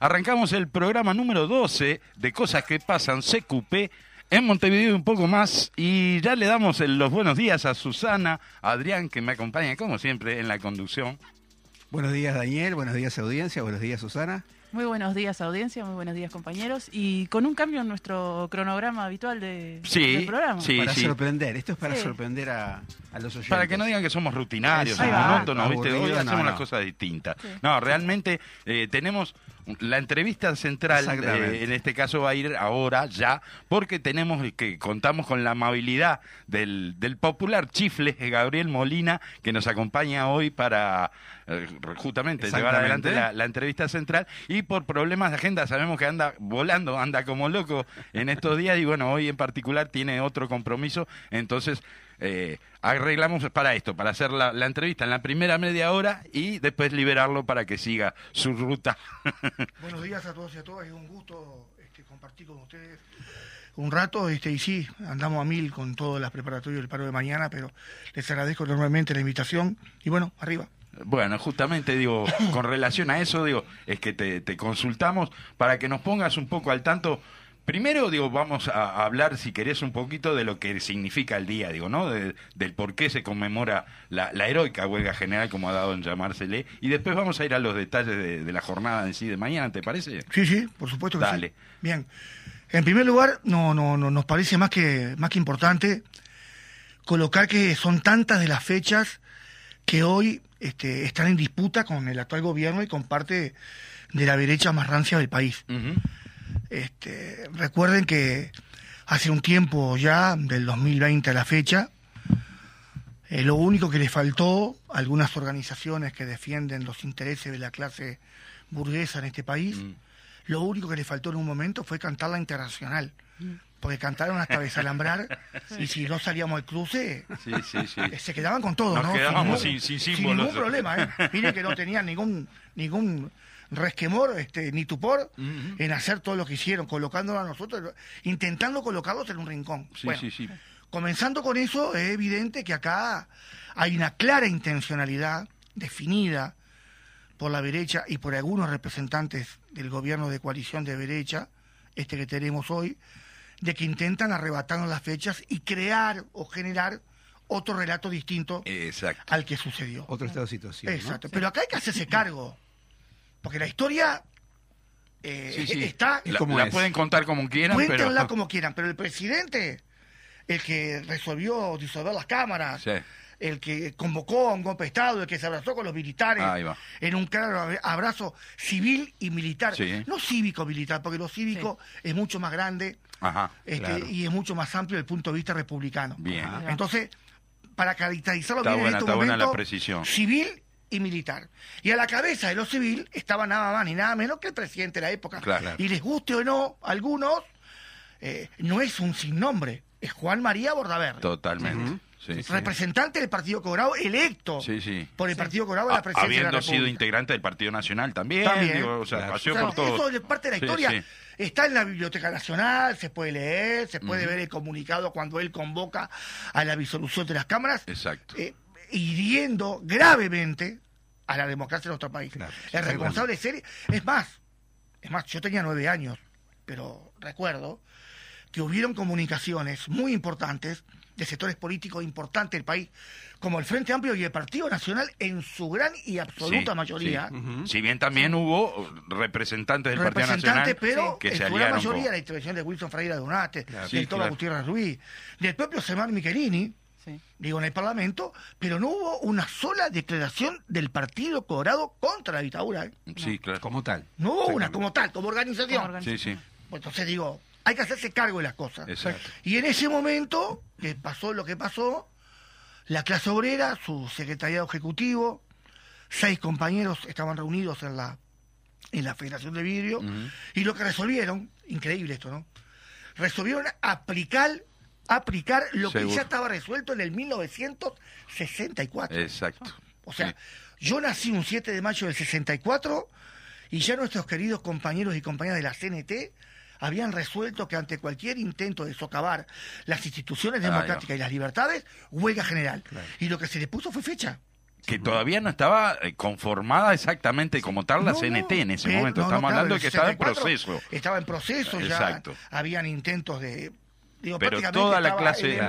Arrancamos el programa número 12 de Cosas que Pasan CQP en Montevideo un poco más. Y ya le damos los buenos días a Susana, Adrián, que me acompaña como siempre en la conducción. Buenos días Daniel, buenos días audiencia, buenos días Susana. Muy buenos días audiencia, muy buenos días compañeros y con un cambio en nuestro cronograma habitual de, del programa. Sí, para sorprender, esto es para sorprender a, los oyentes. Para que no digan que somos rutinarios, monótonos, ¿viste? Hoy hacemos las cosas distintas. No, realmente eh, tenemos la entrevista central, eh, en este caso va a ir ahora, ya, porque tenemos que contamos con la amabilidad del, del popular chifle Gabriel Molina, que nos acompaña hoy para eh, justamente llevar adelante la, la, entrevista central. Y por problemas de agenda sabemos que anda volando, anda como loco en estos días y bueno, hoy en particular tiene otro compromiso, entonces eh, arreglamos para esto, para hacer la, entrevista en la primera media hora y después liberarlo para que siga su ruta. Buenos días a todos y a todas, es un gusto este, compartir con ustedes un rato, este, y sí, andamos a mil con todas las preparatorias del paro de mañana, pero les agradezco enormemente la invitación y bueno, arriba. Bueno, justamente digo, con relación a eso, digo, es que te, te consultamos para que nos pongas un poco al tanto Primero, digo, vamos a hablar, si querés, un poquito de lo que significa el día, digo, ¿no? del por qué se conmemora la, heroica huelga general, como ha dado en llamársele, y después vamos a ir a los detalles de, la jornada en sí de mañana, ¿te parece? Sí, sí, por supuesto que Dale. Bien. En primer lugar, no, no, no, nos parece más que, más que importante colocar que son tantas de las fechas que hoy este, están en disputa con el actual gobierno y con parte de la derecha más rancia del país. Este, recuerden que hace un tiempo ya, del 2020 a la fecha, eh, lo único que le faltó a algunas organizaciones que defienden los intereses de la clase burguesa en este país, mm. lo único que le faltó en un momento fue cantar la internacional. Porque cantaron hasta desalambrar y si no salíamos al cruce, eh, se quedaban con todo, ¿no? quedábamos sin, sin, sin, ningún problema, ¿eh? Miren que no tenían ningún, ningún resquemor este, ni tupor en hacer todo lo que hicieron, colocándolo a nosotros, intentando colocarlos en un rincón. Comenzando con eso, es evidente que acá hay una clara intencionalidad definida por la derecha y por algunos representantes del gobierno de coalición de derecha, este que tenemos hoy, de que intentan arrebatarnos las fechas y crear o generar otro relato distinto al que sucedió. Otro estado de situación. Exacto. Pero acá hay que hacerse cargo. Porque la historia eh, está... La, la pueden contar como quieran, Cuéntenla como quieran, pero el presidente, el que resolvió disolver las cámaras, el que convocó a un golpe de Estado, el que se abrazó con los militares, en un claro abrazo civil y militar. No cívico-militar, porque lo cívico es mucho más grande este, y es mucho más amplio desde el punto de vista republicano. Bien. Entonces, para caracterizarlo bien en este momento, la precisión. civil y militar. Y a la cabeza de lo civil estaba nada más ni nada menos que el presidente de la época. Y les guste o no algunos, eh, no es un sin nombre, es Juan María Bordaberry. Totalmente. Representante del Partido Colorado, electo por el Partido Colorado a la presidencia Habiendo de sido integrante del Partido Nacional también. o sea, Eso es parte de la historia. Está en la Biblioteca Nacional, se puede leer, se puede ver el comunicado cuando él convoca a la disolución de las cámaras. Exacto. Eh, hiriendo gravemente a la democracia de nuestro país. el responsable serie, es más, es más, yo tenía nueve años, pero recuerdo que hubieron comunicaciones muy importantes de sectores políticos importantes del país, como el Frente Amplio y el Partido Nacional en su gran y absoluta mayoría. Si bien también hubo representantes del Partido Nacional pero que en su gran mayoría la intervención de Wilson Freire Donate, de Toba Gutiérrez Ruiz, del propio Semar Michelini, digo, en el Parlamento, pero no hubo una sola declaración del Partido Colorado contra la dictadura. ¿eh? Sí, claro. Como tal. No hubo una como tal, como organización. Sí, sí. Pues entonces digo, hay que hacerse cargo de las cosas. Exacto. Y en ese momento, que pasó lo que pasó, la clase obrera, su secretariado ejecutivo, seis compañeros estaban reunidos en la, en la Federación de Vidrio, y lo que resolvieron, increíble esto, ¿no? Resolvieron aplicar aplicar lo que ya estaba resuelto en el 1964. Exacto. O sea, yo nací un 7 de mayo del 64 y ya nuestros queridos compañeros y compañeras de la CNT habían resuelto que ante cualquier intento de socavar las instituciones democráticas y las libertades, huelga general. Y lo que se le puso fue fecha. Que todavía no estaba eh, conformada exactamente como tal la CNT en ese momento. Estamos hablando de que estaba en proceso. Estaba en proceso, ya habían intentos de pero toda la clase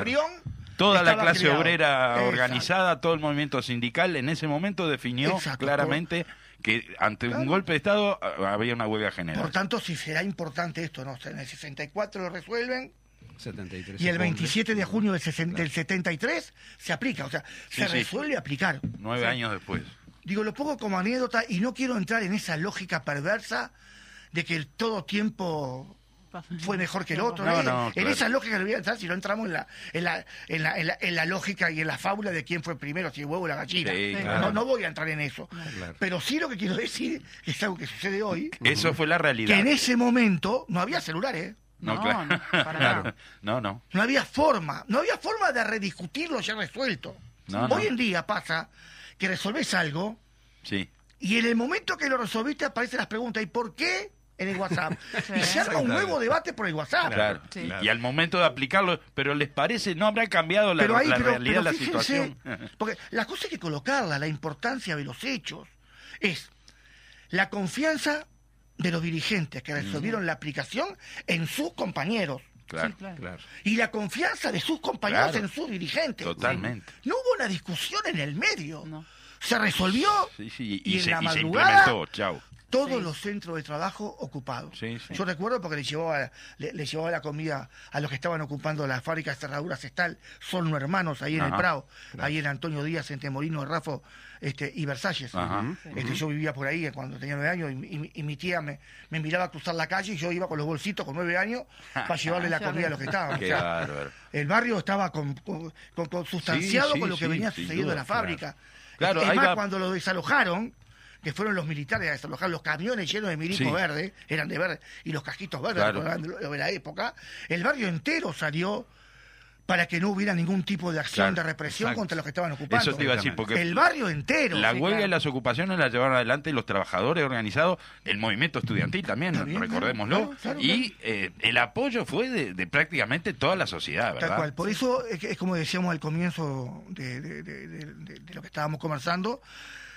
toda la clase obrera organizada, todo el movimiento sindical en ese momento definió claramente que ante un golpe de Estado ah, había una huelga general. Por tanto, si será importante esto, ¿no? En el 64 lo resuelven, y el 27 de junio del, 73 se aplica, o sea, se resuelve aplicar. Nueve años después. Digo, lo pongo como anécdota y no quiero entrar en esa lógica perversa de que todo tiempo fue mejor que el otro. en esa lógica le voy a entrar si no entramos en la, en la, en, la, en, la, lógica y en la fábula de quién fue primero, si el huevo o la gallina. no, no, voy a entrar en eso. Pero sí lo que quiero decir es algo que sucede hoy. Eso fue la realidad. Que en ese momento no había celulares. No, claro. No, no. No había forma. No había forma de rediscutirlo ya resuelto. Hoy en día pasa que resolvés algo. Sí. Y en el momento que lo resolviste aparecen las preguntas. ¿Y por qué? En el WhatsApp. y se arma un nuevo debate por el WhatsApp. Claro, Y al momento de aplicarlo, pero les parece, no habrá cambiado la, realidad de la situación. Porque la cosa hay que colocarla, la importancia de los hechos. Es la confianza de los dirigentes que resolvieron la aplicación en sus compañeros. Claro, claro. Y la confianza de sus compañeros en sus dirigentes. Totalmente. No hubo una discusión en el medio. Se resolvió y, y, en se, la madrugada, se implementó. Chau todos los centros de trabajo ocupados. Yo recuerdo porque le llevaba, le, llevaba la comida a los que estaban ocupando las fábricas de cerraduras Estal, son hermanos ahí en el Prado, ahí en Antonio Díaz, entre Molino, Rafo este, y Versalles. Este, yo vivía por ahí cuando tenía nueve años y, mi tía me, me, miraba a cruzar la calle y yo iba con los bolsitos con nueve años para llevarle la comida a los que estaban. el barrio estaba con, sustanciado con lo que venía sucediendo en la fábrica. Claro, es más, cuando lo desalojaron, que fueron los militares a desalojar los camiones llenos de milico verde, eran de verde, y los casquitos verdes de la época, el barrio entero salió para que no hubiera ningún tipo de acción de represión contra los que estaban ocupando. Eso te iba a decir, porque el barrio entero. La huelga y las ocupaciones las llevaron adelante los trabajadores organizados, el movimiento estudiantil también, recordémoslo, y eh, el apoyo fue de, prácticamente toda la sociedad, ¿verdad? Tal cual. Por eso es, como decíamos al comienzo de, de lo que estábamos conversando,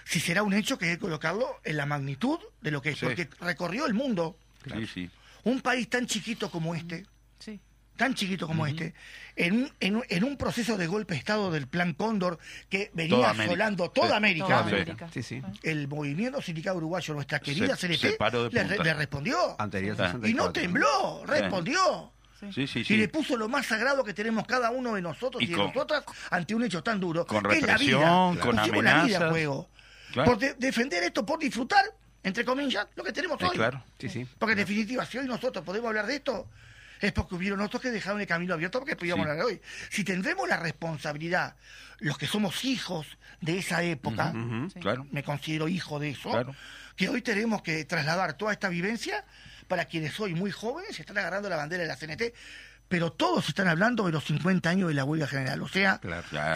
si será un hecho que hay que colocarlo en la magnitud de lo que es, porque recorrió el mundo. Un país tan chiquito como este, tan chiquito como este, en un, en, un proceso de golpe de Estado del Plan Cóndor que venía asolando toda América, el movimiento sindical uruguayo, nuestra querida CNT, le, respondió. y no tembló, respondió. y le puso lo más sagrado que tenemos cada uno de nosotros y, de nosotras ante un hecho tan duro. Con represión, con amenazas. juego. Por defender esto, por disfrutar, entre comillas, lo que tenemos hoy. Claro, sí, sí. Porque en definitiva, si hoy nosotros podemos hablar de esto, es porque hubieron otros que dejaron el camino abierto porque podíamos hablar de hoy. Si tendremos la responsabilidad, los que somos hijos de esa época, claro. me considero hijo de eso, que hoy tenemos que trasladar toda esta vivencia para quienes hoy muy jóvenes se están agarrando la bandera de la CNT pero todos están hablando de los 50 años de la huelga general. O sea,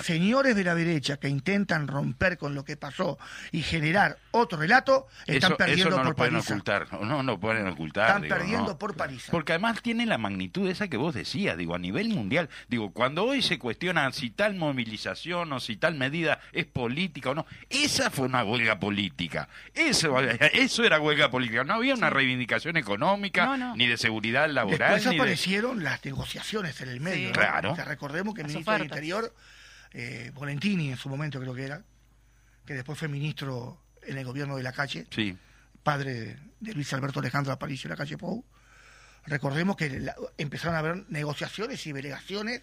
señores de la derecha que intentan romper con lo que pasó y generar otro relato, están perdiendo no por pueden ocultar, no, no pueden ocultar. Están perdiendo por París. Porque además tiene la magnitud esa que vos decías, digo, a nivel mundial. Digo, cuando hoy se cuestiona si tal movilización o si tal medida es política o no, esa fue una huelga política. Eso, eso era huelga política. No había una reivindicación económica ni de seguridad laboral. Después aparecieron las negociaciones negociaciones en el medio. Claro. recordemos que el ministro del Interior, eh, Volentini en su momento creo que era, que después fue ministro en el gobierno de la calle, sí. padre de Luis Alberto Alejandro Aparicio de la calle Pou, recordemos que empezaron a haber negociaciones y delegaciones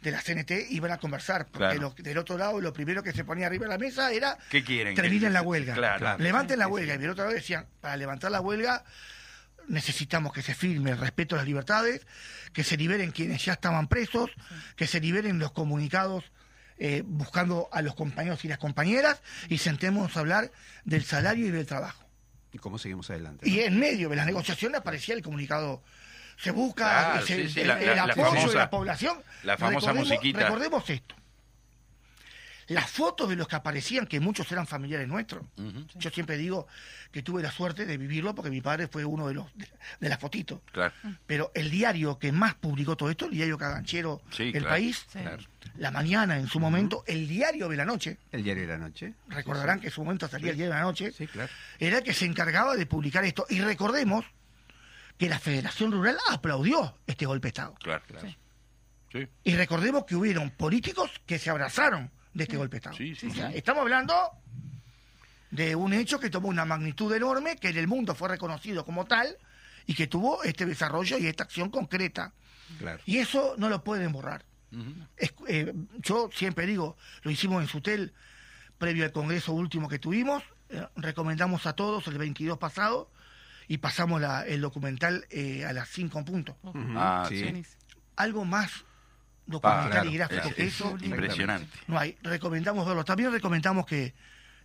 de la CNT iban a conversar, porque del otro lado lo primero que se ponía arriba de la mesa era ¿Qué quieren? terminen la huelga, levanten la huelga, y del otro lado decían, para levantar la huelga necesitamos que se firme el respeto a las libertades, que se liberen quienes ya estaban presos, que se liberen los comunicados eh, buscando a los compañeros y las compañeras y sentemos a hablar del salario y del trabajo. ¿Y cómo seguimos adelante? Y en medio de las negociaciones aparecía el comunicado. Se busca el, apoyo de la población. La famosa musiquita. Recordemos esto las fotos de los que aparecían, que muchos eran familiares nuestros. Yo siempre digo que tuve la suerte de vivirlo porque mi padre fue uno de los de, las fotitos. Pero el diario que más publicó todo esto, el diario caganchero El País, La Mañana en su momento, el diario de la noche. El diario de la noche. Recordarán que en su momento salía el diario de la noche. Era el que se encargaba de publicar esto. Y recordemos que la Federación Rural aplaudió este golpe de Estado. Claro, claro. Y recordemos que hubieron políticos que se abrazaron de este golpe de Estado. estamos hablando de un hecho que tomó una magnitud enorme, que en el mundo fue reconocido como tal y que tuvo este desarrollo y esta acción concreta. Y eso no lo pueden borrar. Eh, yo siempre digo, lo hicimos en Sutel, previo al congreso último que tuvimos, eh, recomendamos a todos el 22 pasado y pasamos el documental eh, a las 5 puntos. Ah, Algo más documental y gráfico que eso. Impresionante. No hay. Recomendamos verlo. También recomendamos que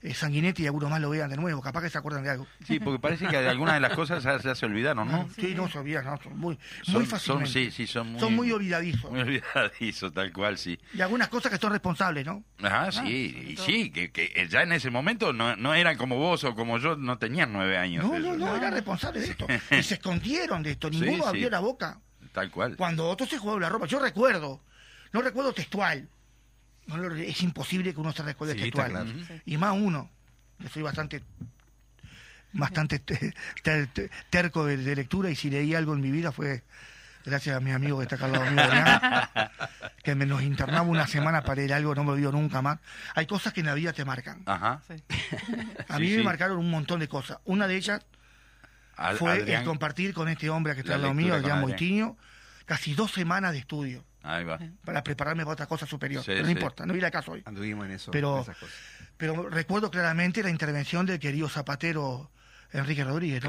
eh, Sanguinetti y algunos más lo vean de nuevo, capaz que se acuerdan de algo. Sí, porque parece que algunas de las cosas ya, se olvidaron, ¿no? Sí, no se olvidan, no, son muy, muy fácilmente. sí, sí, son muy, son muy olvidadizos. Muy olvidadizos, tal cual, sí. Y algunas cosas que son responsables, ¿no? Ajá, sí, y sí, que, que, ya en ese momento no, no eran como vos o como yo, no tenían nueve años. No, no, no, eran responsables de esto. Y se escondieron de esto, ninguno abrió la boca. Tal cual. Cuando otro se jugó la ropa, yo recuerdo no recuerdo textual. es imposible que uno se recuerde textual. Y más uno, que soy bastante bastante terco de, lectura y si leí algo en mi vida fue gracias a mi amigo que está acá al lado mío, que me nos internaba una semana para leer algo, no me olvido nunca más. Hay cosas que en la vida te marcan. Ajá. A mí me marcaron un montón de cosas. Una de ellas fue el compartir con este hombre que está al lado mío, Adrián Moitiño, casi dos semanas de estudio. Para prepararme para otra cosa superior. pero no importa, no viene caso hoy. Anduvimos en eso. Pero, pero recuerdo claramente la intervención del querido zapatero Enrique Rodríguez,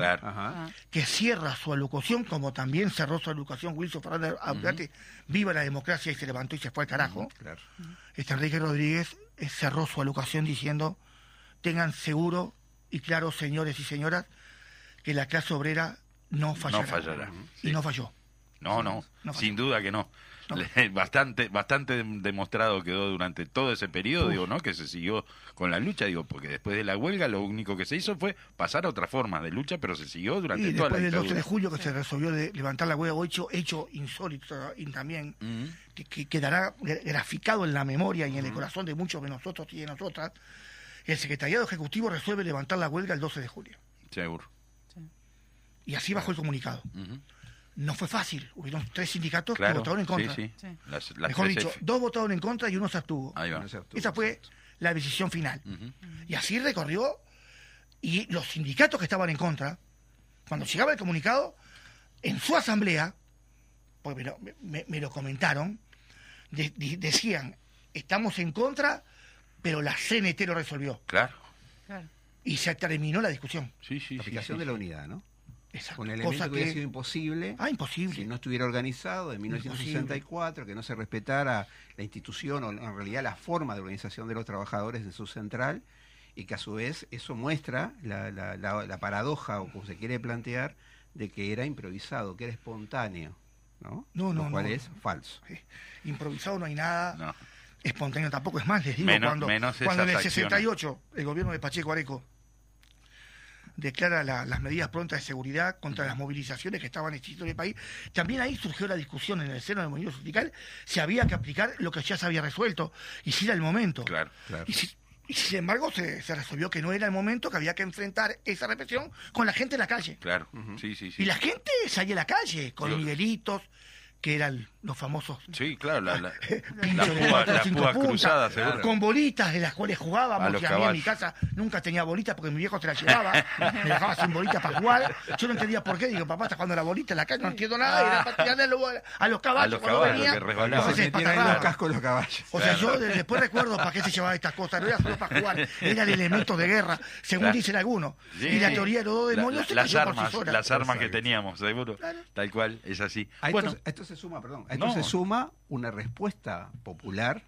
que cierra su alocución, como también cerró su alocución Wilson Fernández viva la democracia y se levantó y se fue al carajo. Este Enrique Rodríguez eh, cerró su alocución diciendo, tengan seguro y claro, señores y señoras, que la clase obrera no fallará. No fallará. Y no falló. No, no, sin duda que no. Bastante, bastante demostrado quedó durante todo ese periodo, digo, ¿no? Que se siguió con la lucha, digo, porque después de la huelga lo único que se hizo fue pasar a otra forma de lucha, pero se siguió durante toda la Después del 12 de julio que se resolvió de levantar la huelga, hecho, hecho insólito y también, que, quedará graficado en la memoria y en el corazón de muchos de nosotros y de nosotras, el Secretariado Ejecutivo resuelve levantar la huelga el 12 de julio. Seguro. Y así bajó el comunicado no fue fácil. Hubieron tres sindicatos que votaron en contra. Sí, sí. Mejor dicho, dos votaron en contra y uno se abstuvo. Esa fue la decisión final. Y así recorrió. Y los sindicatos que estaban en contra, cuando llegaba el comunicado, en su asamblea, pues me lo, comentaron, decían, estamos en contra, pero la CNT lo resolvió. Claro. Y se terminó la discusión. Sí, sí, la aplicación de la unidad, ¿no? Exacto. Un elemento que, hubiera sido imposible. Ah, imposible. Si no estuviera organizado en 1964, que no se respetara la institución o en realidad la forma de organización de los trabajadores en su central, y que a su vez eso muestra la, la, paradoja, o como se quiere plantear, de que era improvisado, que era espontáneo. ¿no? No, no, Lo cual es falso. Improvisado no hay nada. Espontáneo tampoco es más, les digo, cuando, cuando en el 68 el gobierno de Pacheco Areco declara las medidas prontas de seguridad contra las movilizaciones que estaban existiendo en el país. También ahí surgió la discusión en el seno del movimiento sindical si había que aplicar lo que ya se había resuelto y si era el momento. Claro, claro. Y, sin embargo se, resolvió que no era el momento, que había que enfrentar esa represión con la gente en la calle. Claro, sí, sí, sí. Y la gente salía a la calle con Miguelitos, que eran los famosos. Sí, claro, la, la, cruzada, seguro. Con bolitas de las cuales jugábamos. y a mí en mi casa nunca tenía bolitas porque mi viejo se las llevaba. me dejaba sin bolitas para jugar. Yo no entendía por qué. Digo, papá, está jugando la bolita en la calle, no entiendo nada. Era para tirarle a los caballos. A los cuando caballos, venía. que los cascos los caballos. O sea, yo después recuerdo para qué se llevaba estas cosas. No era solo para jugar, eran elementos de guerra, según dicen algunos. y la teoría de los dos demonios las armas, Las armas que teníamos, seguro. Tal cual, es así. bueno, esto se suma, perdón se suma una respuesta popular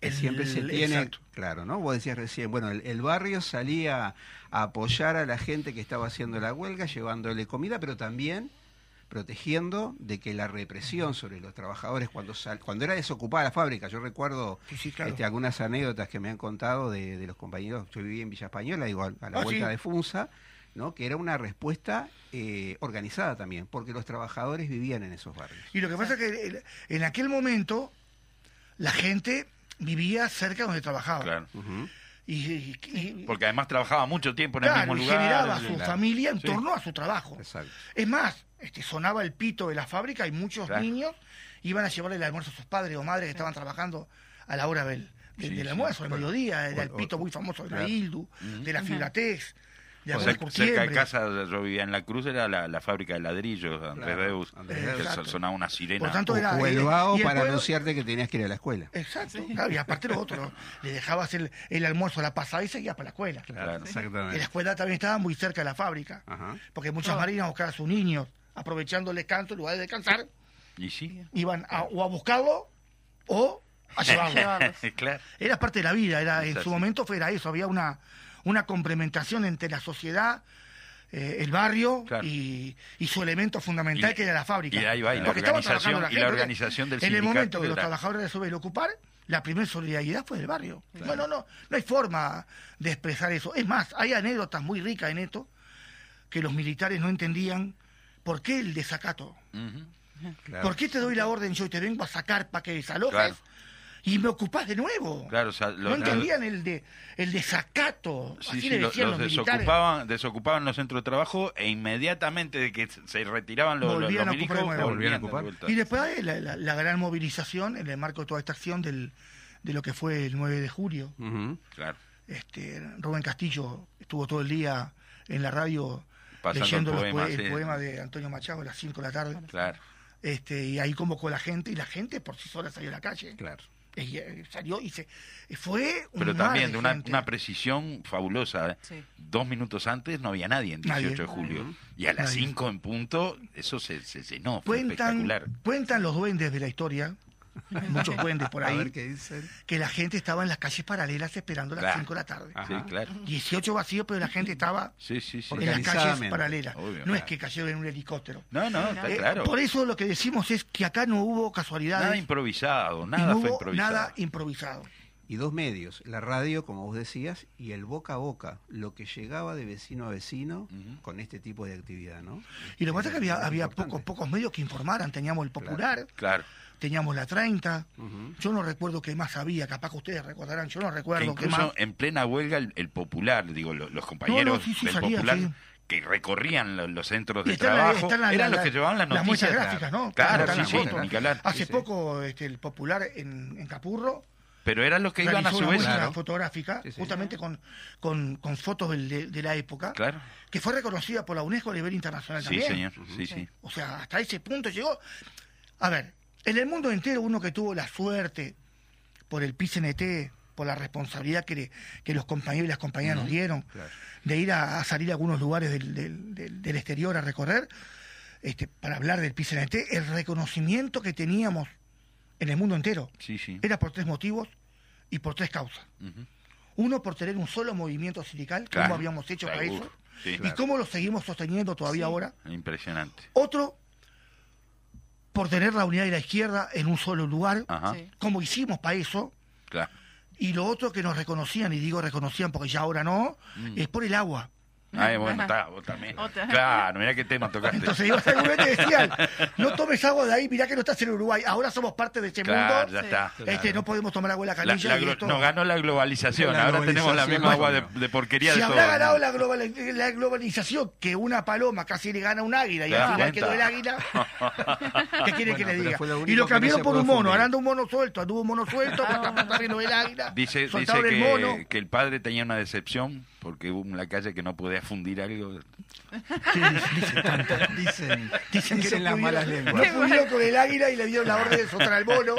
que siempre se tiene, claro, ¿no? Vos decías recién, bueno, el, barrio salía a apoyar a la gente que estaba haciendo la huelga, llevándole comida, pero también protegiendo de que la represión sobre los trabajadores cuando cuando era desocupada la fábrica, yo recuerdo este, algunas anécdotas que me han contado de, los compañeros, yo viví en Villa Española, digo, a, la ah, vuelta de Funza, que era una respuesta eh, organizada también, porque los trabajadores vivían en esos barrios. Y lo que pasa es que en aquel momento la gente vivía cerca donde trabajaba. Claro. y, porque además trabajaba mucho tiempo en el mismo lugar. Y generaba a su familia en torno a su trabajo. Es más, este, sonaba el pito de la fábrica y muchos niños iban a llevarle el almuerzo a sus padres o madres que estaban trabajando a la hora del, almuerzo, al mediodía, era el pito muy famoso de la Hildu, de la Cerca de casa, yo vivía en la cruz, era la, fábrica de ladrillos, Andrés Deus, que sonaba una sirena. Por tanto, era, o el vago para anunciarte que tenías que ir a la escuela. Exacto, y aparte lo otro, le dejabas el, el almuerzo a la pasada y seguías para la escuela. Claro, exactamente. Y la escuela también estaba muy cerca de la fábrica, porque muchas ah. marinas buscaban a sus niños, aprovechando el descanso, en lugar de descansar, ¿Y sí? iban a, o a buscarlo o a llevarlo. claro. Era parte de la vida, era en su momento fue era eso, había una una complementación entre la sociedad, eh, el barrio y, su elemento fundamental que era la fábrica. Y ahí va, y la, organización, y la organización del En el momento que los trabajadores resuelven ocupar, la primera solidaridad fue del barrio. Bueno, no, no hay forma de expresar eso. Es más, hay anécdotas muy ricas en esto que los militares no entendían por qué el desacato. ¿Por qué te doy la orden yo y te vengo a sacar para que desalojes? Y me ocupás de nuevo. Claro, no entendían el de el desacato. Sí, sí, los, desocupaban, desocupaban los centros de trabajo e inmediatamente de que se retiraban los, volvían milicos, volvían a ocupar. y después la, la, gran movilización en el marco de toda esta acción del, de lo que fue el 9 de julio. claro. Este, Rubén Castillo estuvo todo el día en la radio leyendo el, poema, el poema de Antonio Machado a las 5 de la tarde. Claro. Este, y ahí convocó a la gente y la gente por sí sola salió a la calle. Claro. Eh, salió y se fue un pero también de una, precisión fabulosa ¿eh? dos minutos antes no había nadie en 18 de julio. Y a las 5 en punto eso se, se cenó cuentan, cuentan los duendes de la historia muchos duendes por ahí, que la gente estaba en las calles paralelas esperando a las 5 de la tarde. Sí, claro. 18 vacíos, pero la gente estaba en las calles paralelas. no es que cayeron en un helicóptero. No, no, está eh, claro. Por eso lo que decimos es que acá no hubo casualidades. Nada improvisado, nada fue improvisado. Nada improvisado. Y dos medios, la radio, como vos decías, y el boca a boca, lo que llegaba de vecino a vecino con este tipo de actividad, ¿no? Y lo que pasa es que había, había pocos, pocos medios que informaran, teníamos el popular. claro teníamos la 30. Yo no recuerdo qué más había, capaz que ustedes recordarán, yo no recuerdo qué más. en plena huelga el, popular, digo, los, compañeros del popular que recorrían los, centros de trabajo eran los que llevaban las noticias. Las gráficas, ¿no? Claro, sí, sí, Hace poco este, el popular en, Capurro pero eran los que iban a su vez una fotográfica justamente con, con, con fotos de, de, la época claro. que fue reconocida por la UNESCO a nivel internacional sí, también señor sí sí o sea hasta ese punto llegó a ver en el mundo entero, uno que tuvo la suerte por el PCNT, por la responsabilidad que, que los compañeros y las compañeras nos dieron, de ir a, salir a algunos lugares del, del, exterior a recorrer, este, para hablar del PCNT, el reconocimiento que teníamos en el mundo entero era por tres motivos y por tres causas. Uno, por tener un solo movimiento sindical, como habíamos hecho para eso, y cómo lo seguimos sosteniendo todavía ahora. Impresionante. Otro, por tener la unidad de la izquierda en un solo lugar, como hicimos para eso. Y lo otro que nos reconocían, y digo reconocían porque ya ahora no, mm. es por el agua. Ay, bueno, está, vos también. Claro, mira qué tema tocaste. Entonces gobierno y decían, no tomes agua de ahí, mirá que no estás en Uruguay, ahora somos parte de este mundo. Ya está. Este, no podemos tomar agua de la canilla. La, Nos ganó la globalización, ahora tenemos la misma agua de, porquería si de todo. Si habrá ganado la, globalización que una paloma casi le gana a un águila y al final quedó el águila, ¿qué quiere que le diga? Y lo cambiaron por un mono, ahora anda un mono suelto, anduvo un mono suelto, está viendo el águila. Dice, dice que, que el padre tenía una decepción porque hubo la calle que no podía fundir algo. dicen, dicen, dicen, las malas lenguas. No fundió con el águila y le dio la orden de soltar al mono.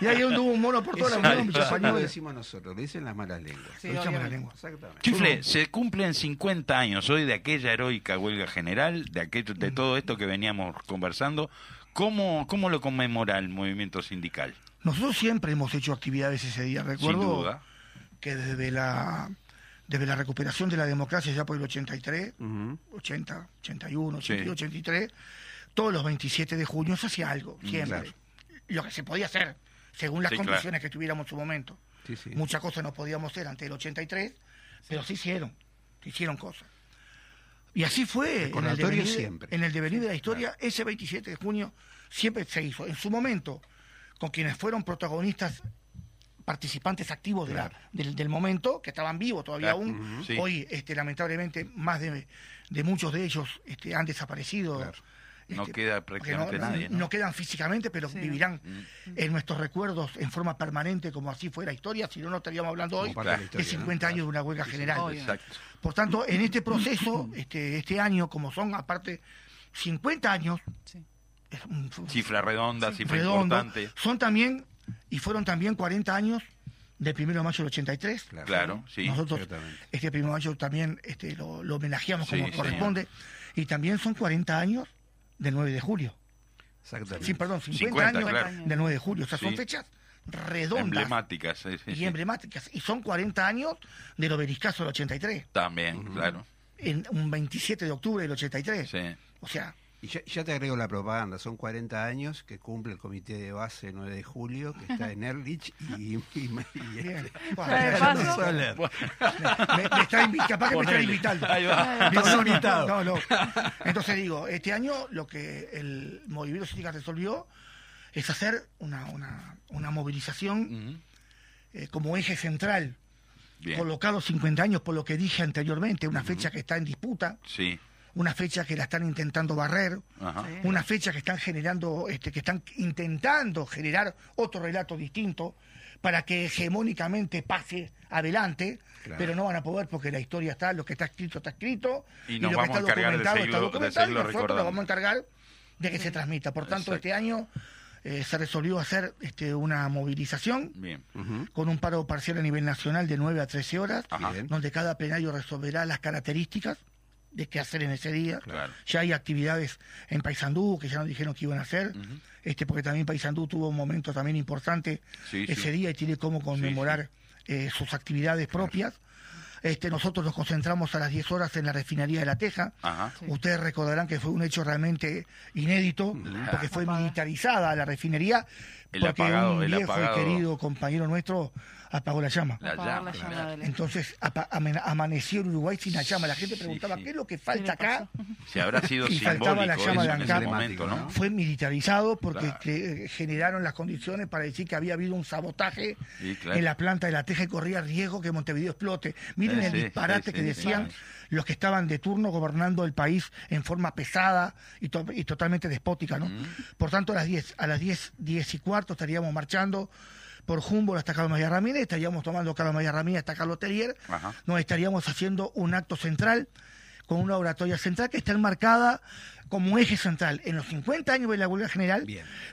Y ahí hubo un mono por toda la Unión. Lo decimos nosotros, lo dicen las malas lenguas. Sí, las malas lenguas. Chifle, se cumplen 50 años hoy de aquella heroica huelga general, de, aquello, de todo esto que veníamos conversando. ¿Cómo, ¿Cómo lo conmemora el movimiento sindical? Nosotros siempre hemos hecho actividades ese día. Recuerdo Sin duda. que desde la desde la recuperación de la democracia ya por el 83, 80, 81, 82, 83, todos los 27 de junio se hacía algo, mm, siempre. Lo que se podía hacer, según las condiciones que tuviéramos en su momento. Muchas cosas no podíamos hacer ante el 83, pero sí hicieron, se hicieron cosas. Y así fue en el, devenir, siempre. en el devenir de la historia, ese 27 de junio siempre se hizo. En su momento, con quienes fueron protagonistas participantes activos del, momento, que estaban vivos todavía aún. Hoy, este, lamentablemente, más de, muchos de ellos este, han desaparecido. no este, queda prácticamente nadie. ¿no? quedan físicamente, pero vivirán mm. en nuestros recuerdos en forma permanente, como así fue la historia, si no, no estaríamos hablando hoy de 50 años de una huelga general. Por tanto, en este proceso, este, este año, como son aparte 50 años, cifra redonda, cifra importante. Son también y fueron también 40 años del 1 de mayo del 83. Claro, sí. Nosotros este 1 de mayo también este, lo, homenajeamos como corresponde. Y también son 40 años del 9 de julio. Exactamente. Sí, perdón, 50, años del 9 de julio. O sea, son fechas redondas. Emblemáticas, Y emblemáticas. Y son 40 años del obeliscazo del 83. También, claro. En un 27 de octubre del 83. Sí. O sea, y ya, te agrego la propaganda, son 40 años que cumple el comité de base 9 de julio, que está en Erlich y... y, me, me, está capaz que me está invitando. No, no, Entonces digo, este año lo que el movimiento sindical resolvió es hacer una, una, una movilización eh, como eje central, colocado 50 años por lo que dije anteriormente, una fecha que está en disputa. Sí una fecha que la están intentando barrer, una fecha que están generando, este, que están intentando generar otro relato distinto para que hegemónicamente pase adelante, pero no van a poder porque la historia está, lo que está escrito está escrito, y, lo que está documentado está documentado, y nosotros nos vamos a encargar de que se transmita. Por tanto, este año eh, se resolvió hacer este, una movilización con un paro parcial a nivel nacional de 9 a 13 horas, donde cada plenario resolverá las características de qué hacer en ese día. Ya hay actividades en Paysandú que ya nos dijeron que iban a hacer, este porque también Paysandú tuvo un momento también importante ese día y tiene cómo conmemorar eh, sus actividades propias. Este, nosotros nos concentramos a las 10 horas en la refinería de La Teja. Ustedes recordarán que fue un hecho realmente inédito, porque fue militarizada la refinería, porque un viejo y querido compañero nuestro apagó la llama. Entonces amaneció en Uruguay sin la llama. La gente preguntaba, ¿qué es lo que falta acá? Si habrá sido y faltaba la llama de ANCAP. Fue militarizado porque eh, generaron las condiciones para decir que había habido un sabotaje en la planta de la teja y corría riesgo que Montevideo explote. Miren el disparate que decían los que estaban de turno gobernando el país en forma pesada y, totalmente despótica, ¿no? Por tanto, a las 10, a las 10, 10 y cuarto estaríamos marchando por Humboldt hasta Carlos María Ramírez, estaríamos tomando Carlos María Ramírez hasta Carlos Terrier, nos estaríamos haciendo un acto central con una oratoria central que está enmarcada como eje central en los 50 años de la huelga general,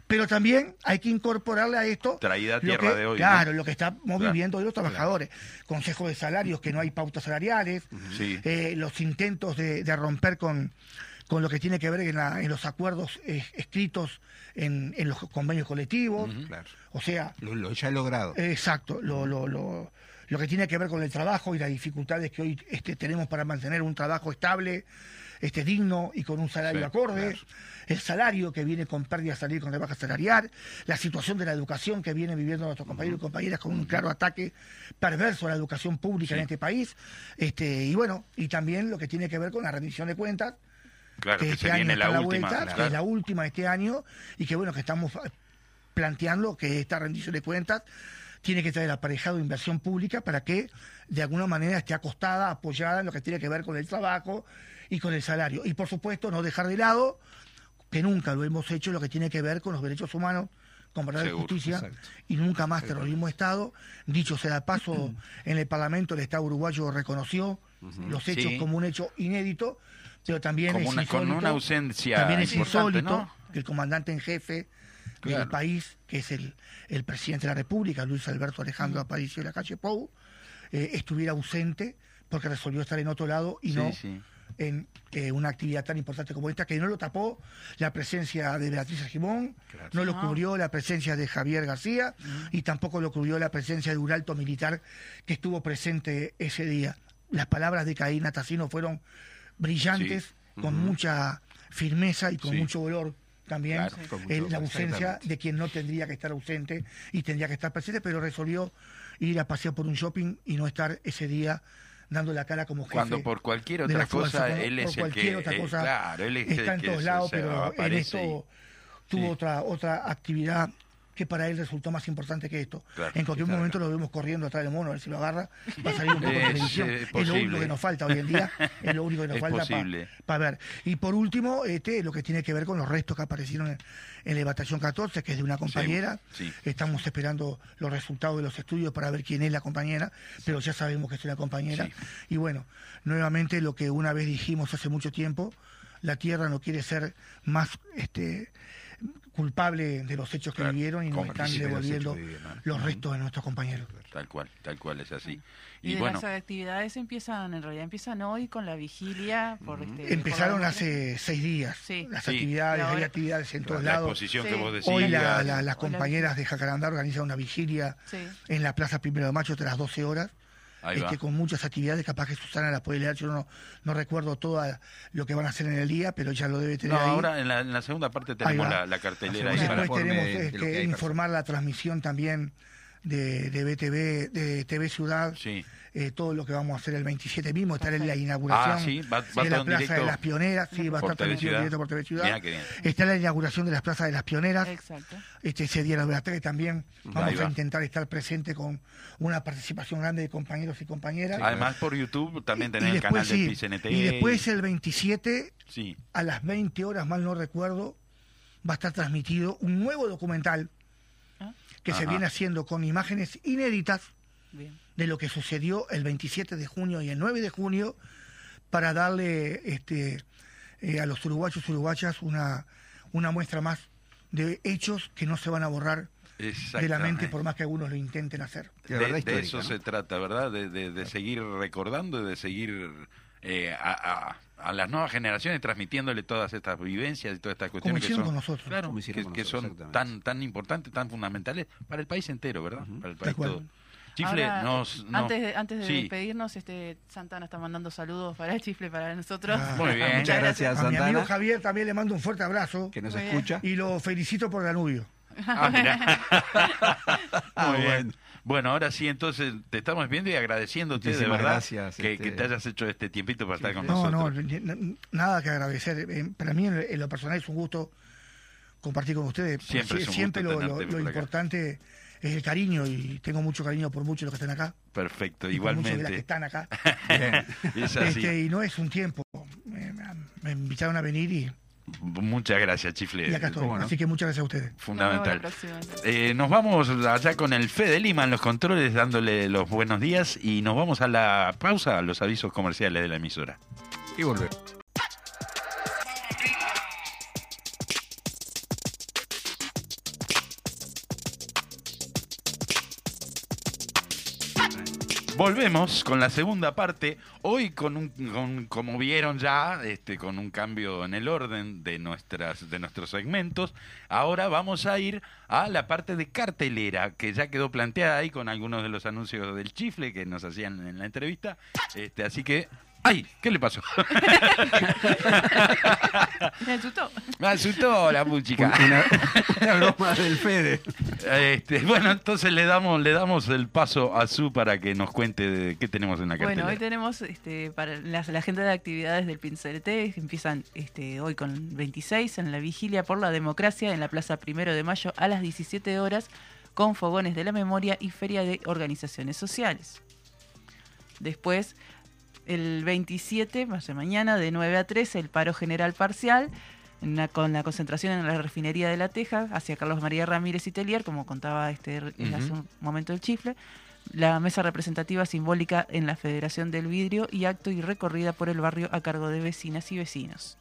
pero también hay que incorporarle a esto traída tierra de hoy. Claro, lo que estamos viviendo hoy los trabajadores, consejo de salarios, que no hay pautas salariales, eh, los intentos de, romper con, con lo que tiene que ver en, los acuerdos eh, escritos en, los convenios colectivos. O sea... Lo, ya he logrado. Exacto, lo, lo, lo, lo, que tiene que ver con el trabajo y las dificultades que hoy este, tenemos para mantener un trabajo estable este, digno y con un salario acorde, el salario que viene con pérdida salir con rebaja salarial, la situación de la educación que vienen viviendo nuestros compañeros y compañeras con un claro ataque perverso a la educación pública en este país, este, y bueno, y también lo que tiene que ver con la rendición de cuentas, que, este año está la, última, vuelta, que es la última de este año, y que bueno, que estamos planteando que esta rendición de cuentas tiene que traer aparejado inversión pública para que de alguna manera esté acostada, apoyada en lo que tiene que ver con el trabajo y con el salario. Y por supuesto no dejar de lado, que nunca lo hemos hecho, lo que tiene que ver con los derechos humanos, con verdad y justicia, y nunca más terrorismo de Estado. Dicho sea de paso, en el Parlamento el Estado uruguayo reconoció los hechos como un hecho inédito, pero también es insólito, con una ausencia también es insólito que el comandante en jefe del país, que es el, el, presidente de la República, Luis Alberto Alejandro Aparicio de la calle Pou, eh, estuviera ausente porque resolvió estar en otro lado y no en eh, una actividad tan importante como esta, que no lo tapó la presencia de Beatriz Agimón, no lo cubrió la presencia de Javier García y tampoco lo cubrió la presencia de un alto militar que estuvo presente ese día. Las palabras de Caín Tassino fueron brillantes, con mucha firmeza y con mucho dolor también. La ausencia de quien no tendría que estar ausente y tendría que estar presente, pero resolvió ir a pasear por un shopping y no estar ese día dando la cara como jefe. Cuando por cualquier otra cosa él es el que otra cosa claro, él está en todos lados, pero en esto tuvo otra otra actividad que para él resultó más importante que esto. en cualquier momento lo vemos corriendo atrás del mono, a ver si lo agarra, va a salir un poco de televisión. Es, lo único que nos falta hoy en día, es lo único que nos falta para ver. Y por último, este, lo que tiene que ver con los restos que aparecieron en, la Batallón 14, que es de una compañera. Estamos esperando los resultados de los estudios para ver quién es la compañera, pero ya sabemos que es una compañera. Y bueno, nuevamente lo que una vez dijimos hace mucho tiempo, la Tierra no quiere ser más este culpable de los hechos que vivieron y nos están devolviendo los, restos de nuestros compañeros. Tal cual, tal cual es así. Y, las actividades empiezan, en realidad empiezan hoy con la vigilia. Por este, Empezaron hace seis días. Las actividades, hay actividades en todos lados. Que hoy las compañeras de Jacarandá organizan una vigilia en la Plaza Primero de Mayo de las 12 horas este, con muchas actividades, capaz que Susana la puede leer, yo no, no recuerdo todo lo que van a hacer en el día, pero ya lo debe tener. No, ahora en la, segunda parte tenemos la, cartelera. después tenemos que informar la transmisión también de, de BTV, de TV Ciudad. Sí eh, todo lo que vamos a hacer el 27 mismo, estar en la inauguración ah, de la Plaza de las Pioneras, sí, va a estar transmitido directo por TV Ciudad. Está en la inauguración de las Plazas de las Pioneras. Exacto. Este, ese día la tarde también vamos a intentar estar presente con una participación grande de compañeros y compañeras. Además por YouTube también tenés el canal de PCNT. Y después el 27, a las 20 horas, mal no recuerdo, va a estar transmitido un nuevo documental ah. que se viene haciendo con imágenes inéditas. Bien de lo que sucedió el 27 de junio y el 9 de junio para darle este, eh, a los uruguayos y uruguayas una, una muestra más de hechos que no se van a borrar de la mente por más que algunos lo intenten hacer. De, eso se trata, ¿verdad? De, seguir recordando y de seguir eh, a, las nuevas generaciones transmitiéndole todas estas vivencias y todas estas cuestiones que son, nosotros. Claro, que, son tan, tan importantes, tan fundamentales para el país entero, ¿verdad? Para el país todo. Chifle, nos, Antes de, antes de despedirnos, este, Santana está mandando saludos para el Chifle, para nosotros. Ah, muy bien. Muchas gracias, A mi amigo Javier también le mando un fuerte abrazo. Que nos escucha. Y lo felicito por Danubio. Ah, muy bien. Bueno, ahora sí, entonces te estamos viendo y agradeciéndote de verdad gracias, que, este... que, te hayas hecho este tiempito para estar con nosotros. No, no, nada que agradecer. Eh, para mí, en lo personal, es un gusto compartir con ustedes. Siempre, siempre lo, lo importante es el cariño y tengo mucho cariño por muchos de los que están acá. Perfecto, igualmente. Por muchos de los que están acá. Este, y no es un tiempo. Me, invitaron a venir y Muchas gracias, Chifle. Y acá estoy. Así que muchas gracias a ustedes. Fundamental. Eh, nos vamos allá con el Fede Lima en los controles, dándole los buenos días y nos vamos a la pausa, a los avisos comerciales de la emisora. Y volvemos. Volvemos con la segunda parte, hoy con un, como vieron ya, este, con un cambio en el orden de nuestras, de nuestros segmentos. Ahora vamos a ir a la parte de cartelera, que ya quedó planteada ahí con algunos de los anuncios del chifle que nos hacían en la entrevista. Este, así que ¡Ay! ¿Qué le pasó? Me asustó. Me asustó la música. Una, broma del Fede. Este, bueno, entonces le damos, le damos el paso a Su para que nos cuente de qué tenemos en la cartelera. Bueno, hoy tenemos este, para la, la agenda de actividades del PINCLT, que empiezan este, hoy con 26 en la vigilia por la democracia en la Plaza Primero de Mayo a las 17 horas con fogones de la memoria y feria de organizaciones sociales. Después el 27, más de mañana, de 9 a 13, el paro general parcial, con la concentración en la refinería de La Teja, hacia Carlos María Ramírez y Telier, como contaba este hace un momento el chifle. La mesa representativa simbólica en la Federación del Vidrio y acto y recorrida por el barrio a cargo de vecinas y vecinos.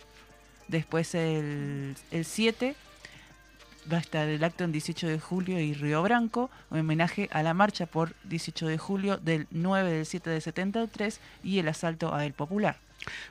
Después el, el 7, va a estar el acto en 18 de julio y Río Branco, un homenaje a la marcha por 18 de julio del 9 del 7 de 73 y el asalto a El Popular.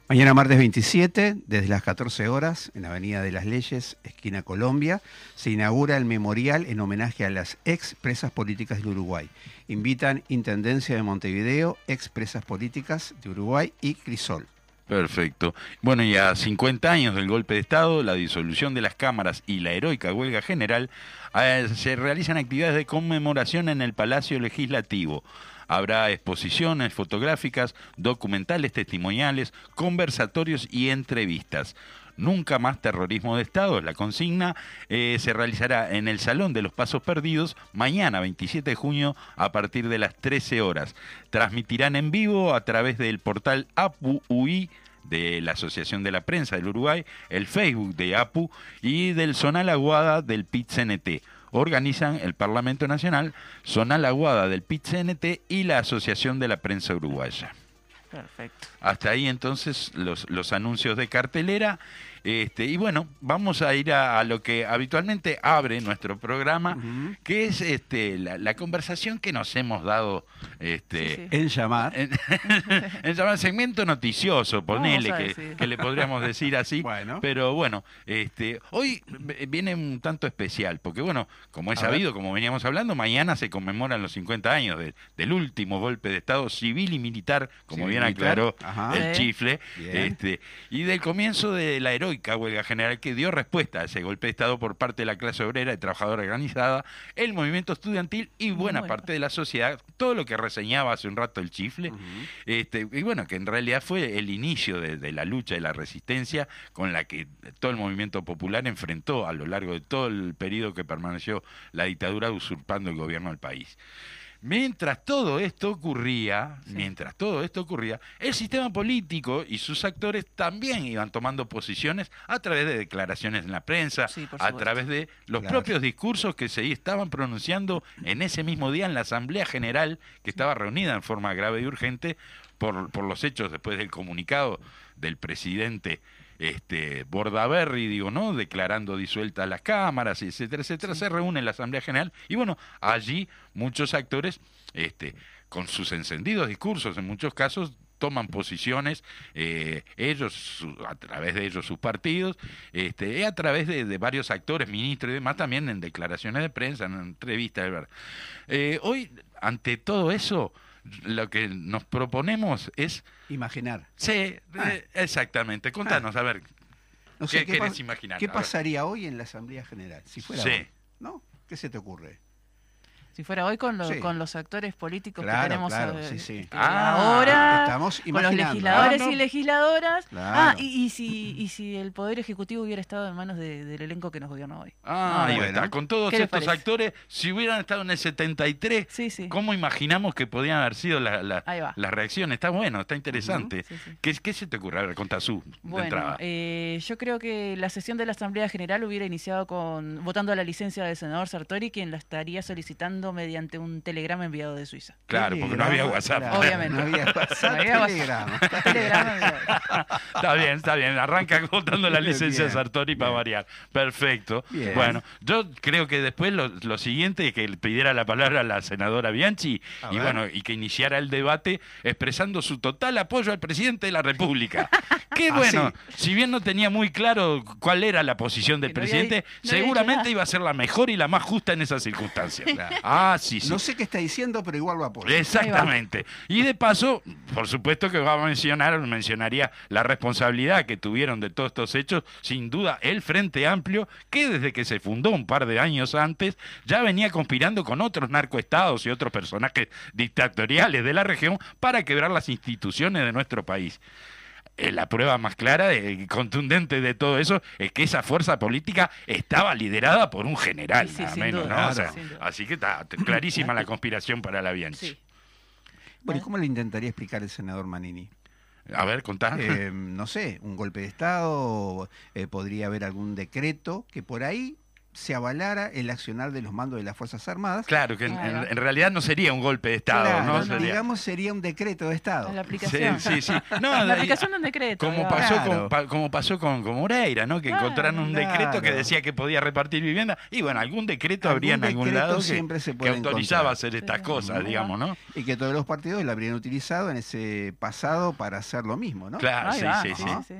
Mañana martes 27, desde las 14 horas, en Avenida de las Leyes, esquina Colombia, se inaugura el memorial en homenaje a las expresas políticas de Uruguay. Invitan Intendencia de Montevideo, expresas políticas de Uruguay y Crisol. Perfecto. Bueno, y a 50 años del golpe de Estado, la disolución de las cámaras y la heroica huelga general, eh, se realizan actividades de conmemoración en el Palacio Legislativo. Habrá exposiciones fotográficas, documentales, testimoniales, conversatorios y entrevistas. Nunca más terrorismo de Estado. La consigna eh, se realizará en el Salón de los Pasos Perdidos mañana 27 de junio a partir de las 13 horas. Transmitirán en vivo a través del portal APU-UI de la Asociación de la Prensa del Uruguay, el Facebook de APU y del Zonal Aguada del PIT-CNT. Organizan el Parlamento Nacional, Zonal Aguada del PIT-CNT y la Asociación de la Prensa Uruguaya. Perfecto. Hasta ahí entonces los, los anuncios de cartelera. Este, y bueno, vamos a ir a, lo que habitualmente abre nuestro programa, que es este, la, conversación que nos hemos dado este, en llamar. En, llamar segmento noticioso, ponele, que, le podríamos decir así. Pero bueno, este, hoy viene un tanto especial, porque bueno, como es sabido, como veníamos hablando, mañana se conmemoran los 50 años del último golpe de Estado civil y militar, como bien aclaró el chifle, este, y del comienzo de la heroica huelga general que dio respuesta a ese golpe de Estado por parte de la clase obrera y trabajadora organizada, el movimiento estudiantil y buena parte de la sociedad, todo lo que reseñaba hace un rato el chifle, este, y bueno, que en realidad fue el inicio de, la lucha y la resistencia con la que todo el movimiento popular enfrentó a lo largo de todo el periodo que permaneció la dictadura usurpando el gobierno del país. Mientras todo esto ocurría, mientras todo esto ocurría, el sistema político y sus actores también iban tomando posiciones a través de declaraciones en la prensa, a través de los propios discursos que se estaban pronunciando en ese mismo día en la Asamblea General, que estaba reunida en forma grave y urgente por, por los hechos después del comunicado del presidente este, Bordaberry, digo, ¿no? Declarando disueltas las cámaras, etcétera, etcétera, se reúne en la Asamblea General y bueno, allí muchos actores, este, con sus encendidos discursos en muchos casos, toman posiciones, eh, ellos, a través de ellos sus partidos, este, a través de, varios actores, ministros y demás, también en declaraciones de prensa, en entrevistas. Eh, hoy, ante todo eso, lo que nos proponemos es... Imaginar. Sí, ah. eh, exactamente. Contanos, a ver, ¿qué, quieres imaginar? ¿Qué pasaría hoy en la Asamblea General? Si fuera sí. ¿no? ¿Qué se te ocurre? Si fuera hoy con, con los actores políticos que tenemos eh, ah, ahora, estamos con los legisladores y legisladoras. Ah, y, y, si, y si el Poder Ejecutivo hubiera estado en manos del elenco que nos gobierna hoy. Ah, ahí está. Con todos estos actores, si hubieran estado en el 73, ¿cómo imaginamos que podían haber sido las la, reacciones? Está bueno, está interesante. ¿Qué, ¿Qué, se te ocurre? A ver, con Tazú, bueno, eh, yo creo que la sesión de la Asamblea General hubiera iniciado con votando a la licencia del senador Sartori, quien la estaría solicitando mediante un telegrama enviado de Suiza. Claro, porque no había WhatsApp. Obviamente. No había WhatsApp. está bien, está bien. Arranca contando la licencia de Sartori para variar. Perfecto. Bueno, yo creo que después lo, siguiente es que pidiera la palabra a la senadora Bianchi y bueno, y que iniciara el debate expresando su total apoyo al presidente de la República. Qué ah, bueno, si bien no tenía muy claro cuál era la posición del presidente, seguramente iba a ser la mejor y la más justa en esas circunstancias. Ah, sí, sí. No sé qué está diciendo, pero igual lo apoyo. Exactamente. Y de paso, por supuesto que va a mencionar, mencionaría la responsabilidad que tuvieron de todos estos hechos, sin duda, el Frente Amplio, que desde que se fundó un par de años antes, ya venía conspirando con otros narcoestados y otros personajes dictatoriales de la región para quebrar las instituciones de nuestro país. Eh, la prueba más clara y contundente de todo eso es que esa fuerza política estaba liderada por un general, nada menos, así que está clarísima la conspiración para la Bianchi. Bueno, ¿y cómo le intentaría explicar el senador Manini? A ver, contá. Eh, no sé, un golpe de Estado, eh, podría haber algún decreto que por ahí se avalara el accionar de los mandos de las Fuerzas Armadas. Claro, que En, realidad no sería un golpe de Estado, ¿no? Sería... Digamos, sería un decreto de Estado. La aplicación. Sí, sí, No, la aplicación de un decreto. Como pasó, con, como pasó con, Moreira, ¿no? Que encontraron un decreto que decía que podía repartir vivienda. Y bueno, algún decreto habría en algún lado que, autorizaba hacer estas cosas, digamos, ¿no? Y que todos los partidos la habrían utilizado en ese pasado para hacer lo mismo, ¿no? Claro, sí, sí, sí.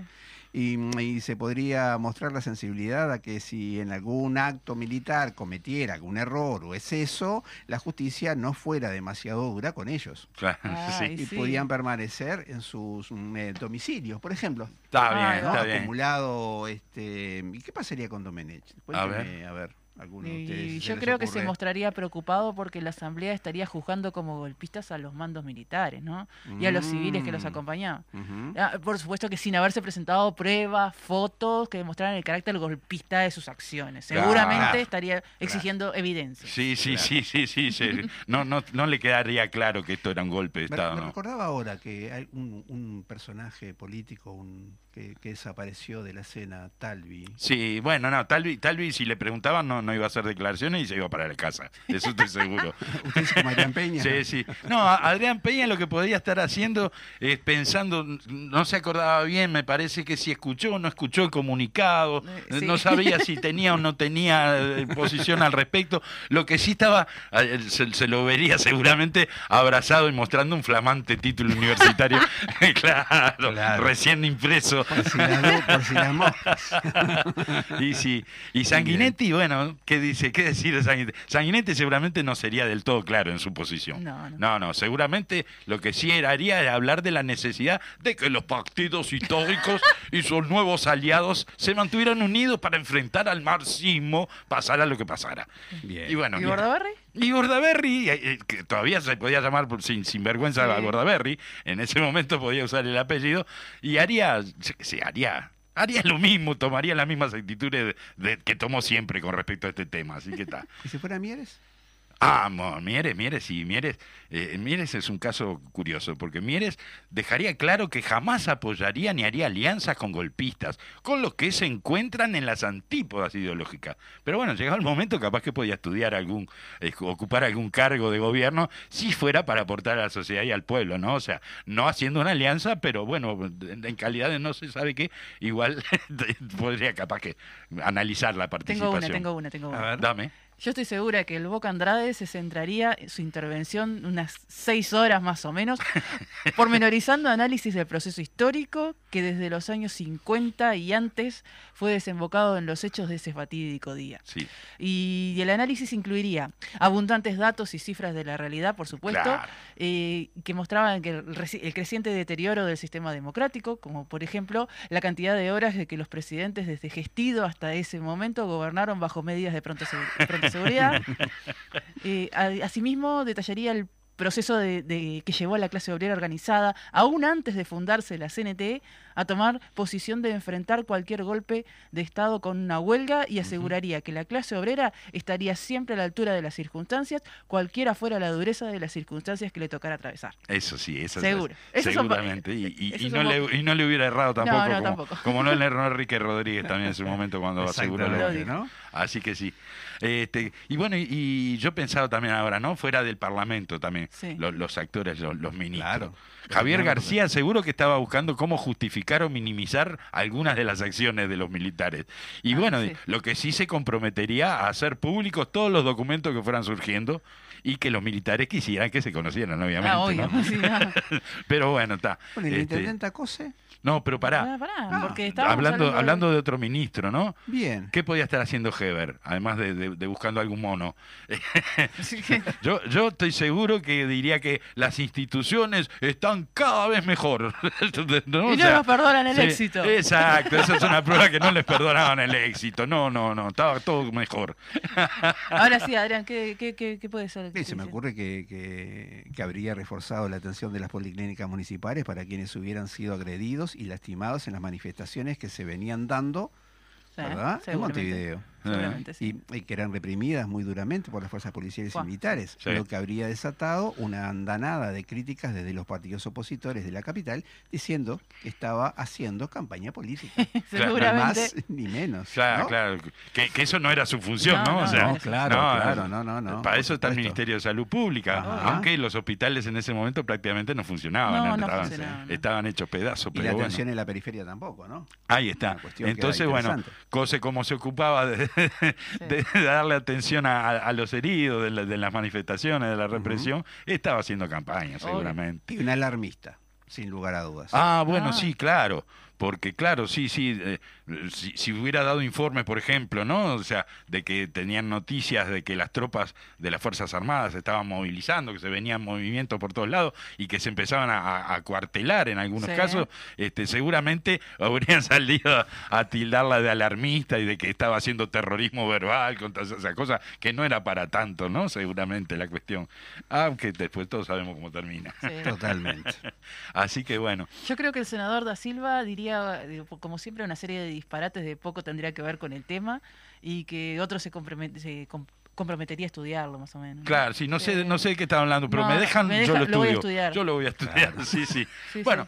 Y, se podría mostrar la sensibilidad a que si en algún acto militar cometiera algún error o exceso, la justicia no fuera demasiado dura con ellos. Claro, Y podían permanecer en sus mm, eh, domicilios, por ejemplo. Está bien, está bien. Acumulado, este, ¿y qué pasaría con Domenech? a ver. A ver y yo creo que se mostraría preocupado porque la Asamblea estaría juzgando como golpistas a los mandos militares, ¿no? Y a los civiles que los mm. acompañaban. Ah, por supuesto que sin haberse presentado pruebas, fotos que demostraran el carácter golpista de sus acciones. Seguramente estaría exigiendo evidencia. Sí, sí, sí, sí, sí, No, no, no le quedaría claro que esto era un golpe de Estado. Me, recordaba ahora que hay un, un personaje político, un que, desapareció de la escena, Talvi. Sí, bueno, no, Talvi, Talvi si le preguntaban no, no iba a hacer declaraciones y se iba para la casa, eso estoy seguro. ¿Usted dice Adrián Peña? Sí, sí. No, Adrián Peña lo que podría estar haciendo es pensando, no se acordaba bien, me parece que si escuchó o no escuchó el comunicado, eh, no sabía si tenía o no tenía eh, posición al respecto, lo que sí estaba, se, lo vería seguramente abrazado y mostrando un flamante título universitario, claro, recién impreso por si las, y sí, y Sanguinetti, bueno, ¿qué dice? ¿Qué decir de Sanguinetti? Sanguinetti seguramente no sería del todo claro en su posición. No, no, seguramente lo que sí haría era hablar de la necesidad de que los partidos históricos y sus nuevos aliados se mantuvieran unidos para enfrentar al marxismo, pasara lo que pasara. Y bueno, ¿Y Bordaberry? Y Bordaberry, eh, que todavía se podía llamar sin, sin vergüenza a Bordaberry, en ese momento podía usar el apellido, y haría, se, haría haría lo mismo, tomaría las mismas actitudes que tomó siempre con respecto a este tema. Así que está. ¿Y si fuera Mieres? Ah, Mieres, Mieres, sí, Mieres, eh, Mieres es un caso curioso, porque Mieres dejaría claro que jamás apoyaría ni haría alianzas con golpistas, con los que se encuentran en las antípodas ideológicas. Pero bueno, llegado el momento, capaz que podía estudiar algún, eh, ocupar algún cargo de gobierno, si fuera para aportar a la sociedad y al pueblo, ¿no? O sea, no haciendo una alianza, pero bueno, en calidad de no se sabe qué, igual podría capaz que analizar la participación. Tengo una, tengo una, tengo una. A ver, dame. Yo estoy segura que el Boca Andrade se centraría en su intervención unas seis horas más o menos, pormenorizando análisis del proceso histórico que desde los años 50 y antes fue desembocado en los hechos de ese fatídico día. Y el análisis incluiría abundantes datos y cifras de la realidad, por supuesto, eh, que mostraban que el, creciente deterioro del sistema democrático, como por ejemplo la cantidad de horas de que los presidentes desde Gestido hasta ese momento gobernaron bajo medidas de pronto, asimismo, detallaría el proceso de, que llevó a la clase obrera organizada, aún antes de fundarse la CNT, a tomar posición de enfrentar cualquier golpe de Estado con una huelga y aseguraría que la clase obrera estaría siempre a la altura de las circunstancias, cualquiera fuera la dureza de las circunstancias que le tocara atravesar. Eso sí, eso Seguro. seguramente. y, no le, hubiera errado tampoco, como, no le erró Enrique Rodríguez también en su momento cuando aseguró lo ¿no? Así que sí. Este, y bueno, y, yo pensaba también ahora, ¿no? Fuera del Parlamento también, los, actores, los, ministros. Javier García seguro que estaba buscando cómo justificar justificar o minimizar algunas de las acciones de los militares. Y ah, bueno, lo que sí se comprometería a hacer públicos todos los documentos que fueran surgiendo y que los militares quisieran que se conocieran, obviamente. Ah, Pero bueno, está. Bueno, ¿el este, intendente Acose? No, pero pará. Ah, porque hablando, hablando, de... otro ministro, ¿no? Bien. ¿Qué podía estar haciendo Heber, además de, buscando algún mono? yo, yo estoy seguro que diría que las instituciones están cada vez mejor. ¿no? Y no nos perdonan el éxito. Exacto, esa es una prueba que no les perdonaban el éxito. No, no, no, estaba todo mejor. Ahora sí, Adrián, ¿qué, qué, qué, puede ser? Sí, se me ocurre que, que, que habría reforzado la atención de las policlínicas municipales para quienes hubieran sido agredidos y lastimados en las manifestaciones que se venían dando ¿verdad? En Montevideo. Y, que eran reprimidas muy duramente por las fuerzas policiales y militares, lo que habría desatado una andanada de críticas desde los partidos opositores de la capital diciendo que estaba haciendo campaña política. Seguramente. Ni más ni menos. Claro, claro. Que, eso no era su función, ¿no? claro, claro, no, no, no. Para eso está el Ministerio de Salud Pública, aunque los hospitales en ese momento prácticamente no funcionaban, estaban, hechos pedazos. Y la atención en la periferia tampoco, ¿no? Ahí está. Entonces, bueno, Cose como se ocupaba de, de, darle atención a, los heridos, de, las manifestaciones, de la represión, estaba haciendo campaña seguramente. Y un alarmista, sin lugar a dudas. Ah, bueno, ah. sí, claro porque claro, sí, sí, eh, si, hubiera dado informes, por ejemplo, ¿no? O sea, de que tenían noticias de que las tropas de las Fuerzas Armadas se estaban movilizando, que se venían movimientos por todos lados y que se empezaban a, cuartelar en algunos casos, este, seguramente habrían salido a, tildarla de alarmista y de que estaba haciendo terrorismo verbal, con todas esas cosas, que no era para tanto, ¿no? Seguramente la cuestión. Aunque después todos sabemos cómo termina. Totalmente. Así que bueno. Yo creo que el senador da Silva diría como siempre, una serie de disparates de poco tendría que ver con el tema y que otro se, se comprometería a estudiarlo más o menos. Claro, sí, no sé, no sé de qué están hablando, pero me dejan, yo lo estudio. yo lo voy a estudiar, sí, sí. bueno,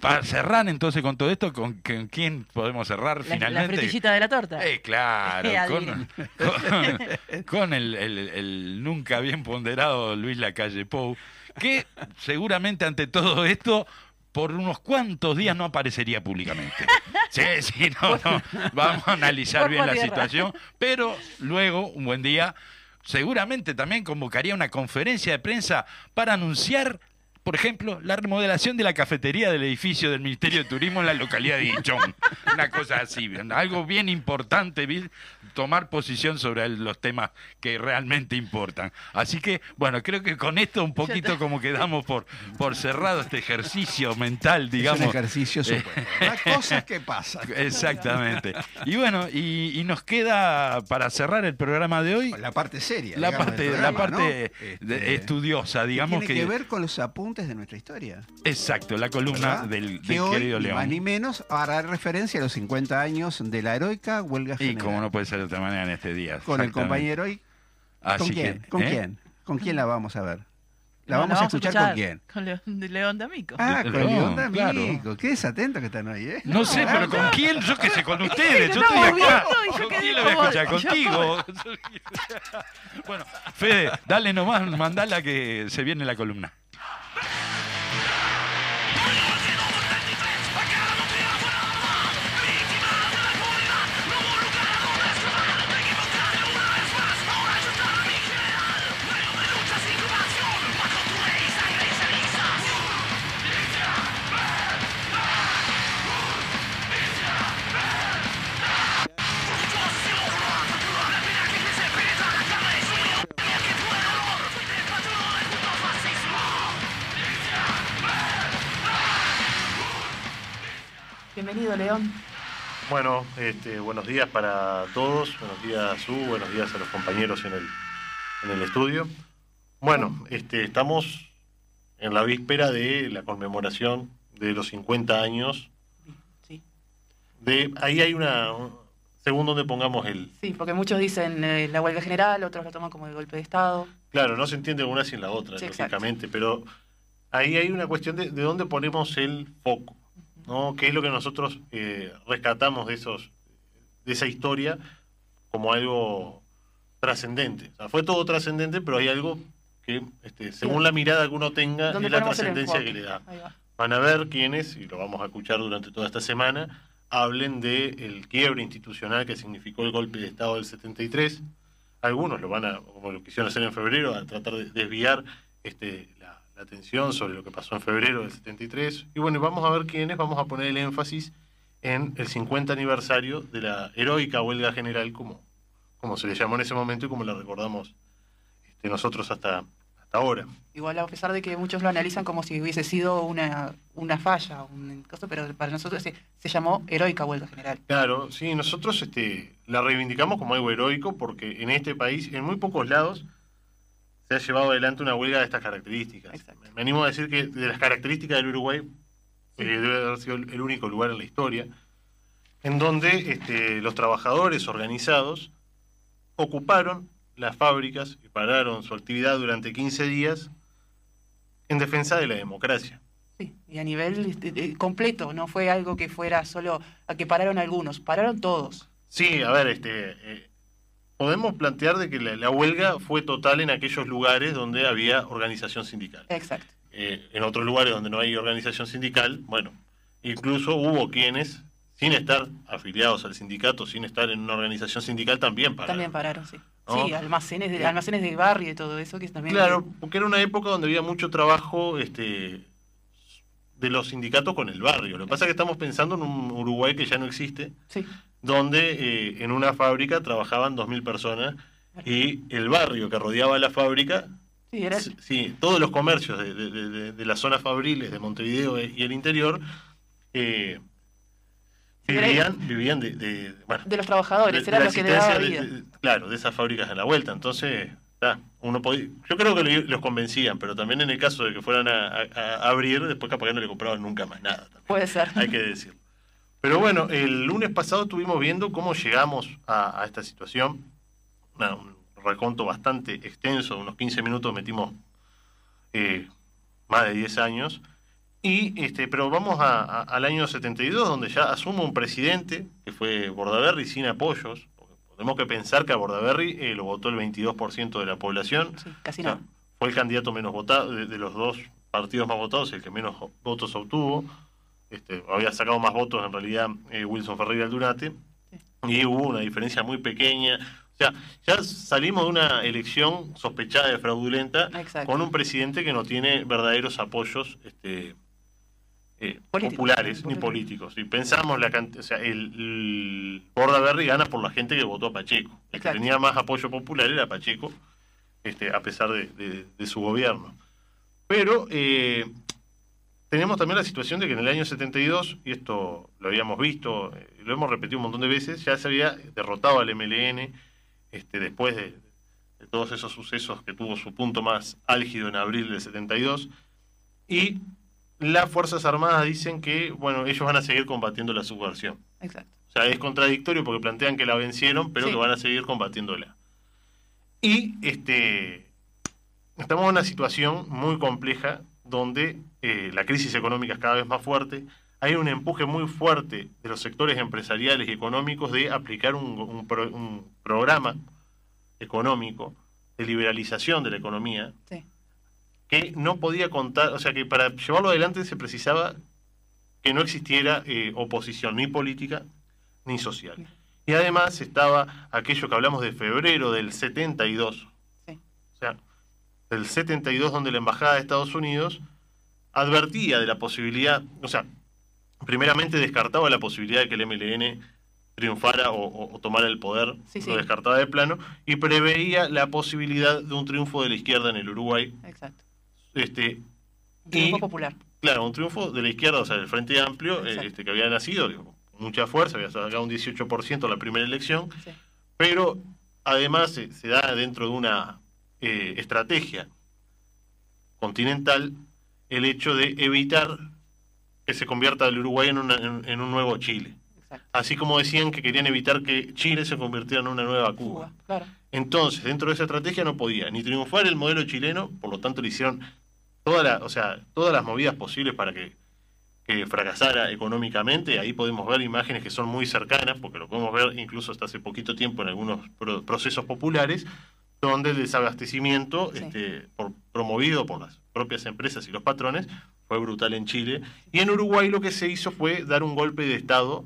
para cerrar entonces con todo esto, ¿con, quién podemos cerrar finalmente? La frutillita de la torta. Eh, claro, con, el, el, nunca bien ponderado Luis Lacalle Pou, que seguramente ante todo esto por unos cuantos días no aparecería públicamente. Sí, sí, no, no. Vamos a analizar bien la situación, pero luego, un buen día, seguramente también convocaría una conferencia de prensa para anunciar por ejemplo, la remodelación de la cafetería del edificio del Ministerio de Turismo en la localidad de Inchón. Una cosa así, algo bien importante, tomar posición sobre los temas que realmente importan. Así que, bueno, creo que con esto un poquito como quedamos por, por cerrado este ejercicio mental, digamos. Es un ejercicio eh, Las cosas que pasan. Exactamente. Y bueno, y, nos queda para cerrar el programa de hoy. La parte seria. La parte, la parte este, estudiosa, digamos. Tiene que ver con los apuntes de nuestra historia. Exacto, la columna del, querido León. Más ni menos hará referencia a los 50 años de la heroica huelga general. Y como no puede ser de otra manera en este día. Con el compañero hoy. ¿Con quién? ¿Con ¿eh? quién? ¿Con quién la vamos a ver? ¿La vamos, a, escuchar con quién? Con León, D'Amico. Ah, con León, D'Amico. Qué desatento que están hoy, ¿eh? No, sé, pero ¿con quién? Yo qué sé, con ustedes. Yo estoy acá. ¿Con quién la voy a escuchar? Contigo. bueno, Fede, dale nomás, mandala que se viene la columna. Bienvenido, León. Bueno, este, buenos días para todos, buenos días a Su, buenos días a los compañeros en el, en el estudio. Bueno, este, estamos en la víspera de la conmemoración de los 50 años. Sí. De, ahí hay una, según donde pongamos el... Sí, porque muchos dicen eh, la huelga general, otros lo toman como el golpe de Estado. Claro, no se entiende una sin la otra, lógicamente, pero ahí hay una cuestión de, de dónde ponemos el foco. ¿No? ¿Qué es lo que nosotros eh, rescatamos de, esos, de esa historia como algo trascendente? fue todo trascendente, pero hay algo que, este, según la mirada que uno tenga, es la trascendencia que le da. van a ver quienes, y lo vamos a escuchar durante toda esta semana, hablen del el quiebre institucional que significó el golpe de Estado del 73. Algunos lo van a, como lo quisieron hacer en febrero, a tratar de desviar este, la, atención sobre lo que pasó en febrero del 73. Y bueno, vamos a ver quiénes, vamos a poner el énfasis en el 50 aniversario de la heroica huelga general, como, como se le llamó en ese momento y como la recordamos este, nosotros hasta, hasta ahora. Igual a pesar de que muchos lo analizan como si hubiese sido una, una falla, un caso, pero para nosotros se, se, llamó heroica huelga general. Claro, sí, nosotros este, la reivindicamos como algo heroico porque en este país, en muy pocos lados, se ha llevado adelante una huelga de estas características. Me animo a decir que de las características del Uruguay eh, debe haber sido el único lugar en la historia en donde este, los trabajadores organizados ocuparon las fábricas y pararon su actividad durante 15 días en defensa de la democracia. Sí, y a nivel este, completo, no fue algo que fuera solo a que pararon algunos, pararon todos. Sí, a ver, este, eh, podemos plantear de que la, huelga fue total en aquellos lugares donde había organización sindical. Exacto. Eh, en otros lugares donde no hay organización sindical, bueno, incluso hubo quienes, sin estar afiliados al sindicato, sin estar en una organización sindical, también pararon. También pararon, sí. Sí, almacenes de, almacenes de barrio y todo eso que también... Claro, porque era una época donde había mucho trabajo este, de los sindicatos con el barrio. Lo que pasa es que estamos pensando en un Uruguay que ya no existe, sí. Donde eh, en una fábrica trabajaban 2.000 personas y el barrio que rodeaba la fábrica, sí, era... sí todos los comercios de, de, de, las zonas fabriles de Montevideo y el interior, eh, vivían, vivían de, de, bueno, de los trabajadores, era lo que le daba vida. claro, de esas fábricas en la vuelta. Entonces, uno podía, yo creo que los convencían, pero también en el caso de que fueran a, abrir, después capaz que no le compraban nunca más nada. Puede ser. Hay que decirlo. Pero bueno, el lunes pasado estuvimos viendo cómo llegamos a, esta situación. un reconto bastante extenso, unos 15 minutos metimos eh, más de 10 años. Y, este, pero vamos a, al año 72, donde ya asume un presidente, que fue Bordaberry, sin apoyos. tenemos que pensar que a Bordaberry eh, lo votó el 22% de la población. casi no. Fue el candidato menos votado, de, los dos partidos más votados, el que menos votos obtuvo. Este, había sacado más votos en realidad eh, Wilson Ferreira Aldunate. Y hubo una diferencia muy pequeña. O sea, ya salimos de una elección sospechada de fraudulenta con un presidente que no tiene verdaderos apoyos este, eh, populares ni políticos. Si pensamos la cantidad, o sea, el, el Borda gana por la gente que votó a Pacheco. El que tenía más apoyo popular era Pacheco, este, a pesar de, su gobierno. Pero eh, tenemos también la situación de que en el año 72, y esto lo habíamos visto, eh, lo hemos repetido un montón de veces, ya se había derrotado al MLN este, después de, de todos esos sucesos que tuvo su punto más álgido en abril del 72. Y las Fuerzas Armadas dicen que, bueno, ellos van a seguir combatiendo la subversión. Exacto. O sea, es contradictorio porque plantean que la vencieron, pero que van a seguir combatiéndola. Y este, estamos en una situación muy compleja donde eh, la crisis económica es cada vez más fuerte. Hay un empuje muy fuerte de los sectores empresariales y económicos de aplicar un, un programa económico de liberalización de la economía. Sí que no podía contar, o sea que para llevarlo adelante se precisaba que no existiera eh, oposición ni política ni social. Y además estaba aquello que hablamos de febrero del 72, sí. o sea, del 72 donde la Embajada de Estados Unidos advertía de la posibilidad, o sea, primeramente descartaba la posibilidad de que el MLN triunfara o, tomara el poder, lo descartaba de plano, y preveía la posibilidad de un triunfo de la izquierda en el Uruguay. Exacto este, un triunfo popular. Claro, un triunfo de la izquierda, o sea, del Frente Amplio, eh, este, que había nacido con mucha fuerza, había sacado un 18% la primera elección, pero además se, da dentro de una eh, estrategia continental el hecho de evitar que se convierta el Uruguay en, en, un nuevo Chile. Así como decían que querían evitar que Chile se convirtiera en una nueva Cuba. claro. Entonces, dentro de esa estrategia no podía ni triunfar el modelo chileno, por lo tanto le hicieron toda o sea, todas las movidas posibles para que, fracasara económicamente. Ahí podemos ver imágenes que son muy cercanas, porque lo podemos ver incluso hasta hace poquito tiempo en algunos procesos populares, donde el desabastecimiento, este, por, promovido por las propias empresas y los patrones, fue brutal en Chile. Y en Uruguay lo que se hizo fue dar un golpe de Estado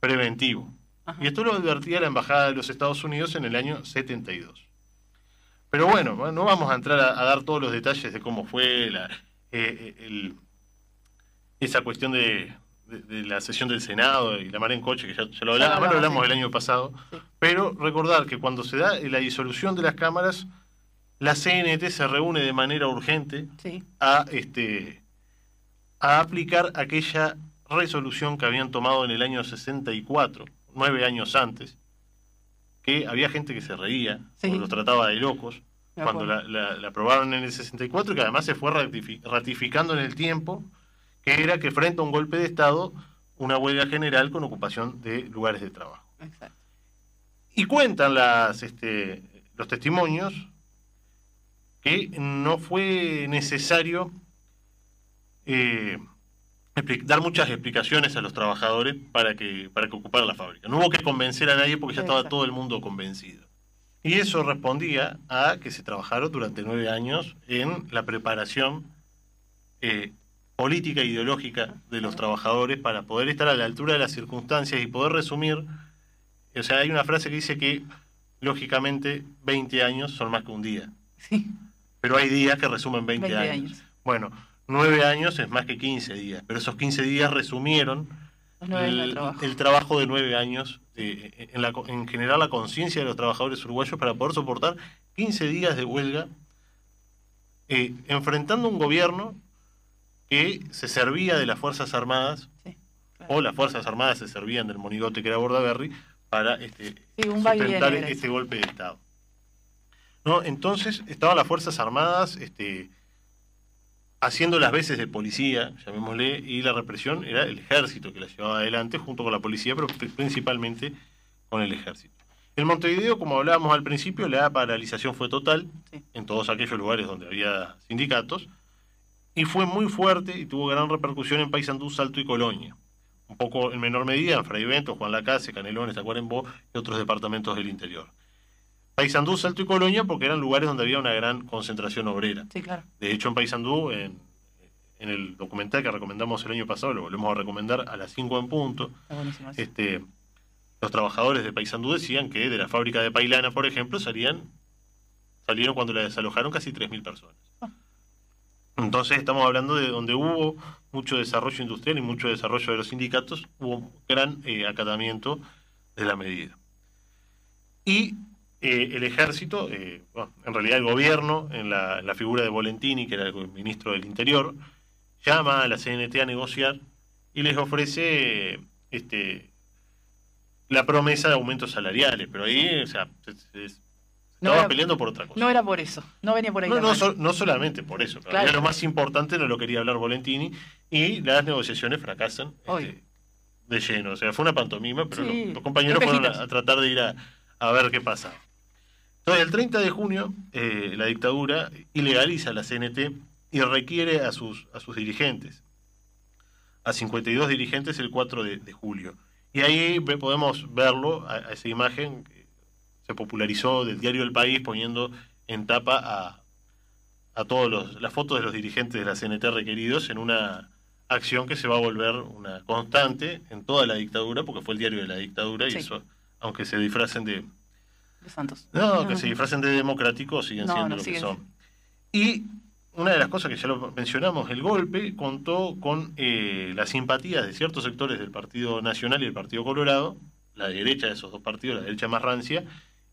preventivo. Y esto lo advertía la Embajada de los Estados Unidos en el año 72. Pero bueno, no vamos a entrar a, dar todos los detalles de cómo fue la, eh, eh, esa cuestión de, la sesión del Senado y la mar en coche, que ya, lo, hablamos, lo hablamos el año pasado. Pero recordar que cuando se da la disolución de las cámaras, la CNT se reúne de manera urgente a, este, a aplicar aquella resolución que habían tomado en el año 64, nueve años antes, que había gente que se reía, sí. los trataba de locos, cuando la, aprobaron en el 64, que además se fue ratificando en el tiempo, que era que frente a un golpe de Estado, una huelga general con ocupación de lugares de trabajo. Y cuentan las, este, los testimonios que no fue necesario eh, dar muchas explicaciones a los trabajadores para que, para que ocuparan la fábrica. No hubo que convencer a nadie porque ya estaba todo el mundo convencido. Y eso respondía a que se trabajaron durante nueve años en la preparación eh, política e ideológica de los trabajadores para poder estar a la altura de las circunstancias y poder resumir. O sea, hay una frase que dice que, lógicamente, 20 años son más que un día. Sí. Pero hay días que resumen 20, años. Bueno, nueve años es más que 15 días, pero esos 15 días resumieron el, trabajo. de nueve años, en, la, en generar la conciencia de los trabajadores uruguayos para poder soportar 15 días de huelga, eh, enfrentando un gobierno que se servía de las Fuerzas Armadas, o las Fuerzas Armadas se servían del monigote que era Bordaberry, para este, sustentar este golpe de Estado. ¿No? Entonces estaban las Fuerzas Armadas este, haciendo las veces de policía, llamémosle, y la represión era el ejército que la llevaba adelante junto con la policía, pero principalmente con el ejército. En Montevideo, como hablábamos al principio, la paralización fue total en todos aquellos lugares donde había sindicatos y fue muy fuerte y tuvo gran repercusión en Paysandú, Salto y Colonia. Un poco en menor medida en Fray Bento, Juan Lacase, Canelones, Tacuarembó y otros departamentos del interior. Paysandú, Salto y Colonia porque eran lugares donde había una gran concentración obrera. Sí, claro. De hecho, en Paysandú, en, en el documental que recomendamos el año pasado, lo volvemos a recomendar a las 5 en punto, este, los trabajadores de Paysandú decían que de la fábrica de Pailana, por ejemplo, salían, salieron cuando la desalojaron casi 3.000 personas. Entonces estamos hablando de donde hubo mucho desarrollo industrial y mucho desarrollo de los sindicatos, hubo gran eh, acatamiento de la medida. Y eh, el ejército, eh, en realidad el gobierno, en la, figura de Volentini, que era el ministro del Interior, llama a la CNT a negociar y les ofrece este, la promesa de aumentos salariales, pero ahí, o sea, se, estaba peleando por otra cosa. No era por eso, no venía por ahí. No, no, solamente por eso, lo más importante no lo quería hablar Volentini y las negociaciones fracasan este, de lleno. O sea, fue una pantomima, pero los, compañeros fueron a, tratar de ir a, a ver qué pasa el 30 de junio, eh, la dictadura ilegaliza la CNT y requiere a sus, a sus dirigentes, a 52 dirigentes el 4 de, julio. Y ahí podemos verlo, a, esa imagen se popularizó del diario El País poniendo en tapa a, a todas las fotos de los dirigentes de la CNT requeridos en una acción que se va a volver una constante en toda la dictadura, porque fue el diario de la dictadura y eso, aunque se disfracen de, Santos. No, que se disfracen de democráticos siguen siendo lo que son. Y una de las cosas que ya lo mencionamos, el golpe contó con eh, las simpatías de ciertos sectores del Partido Nacional y el Partido Colorado, la derecha de esos dos partidos, la derecha más rancia,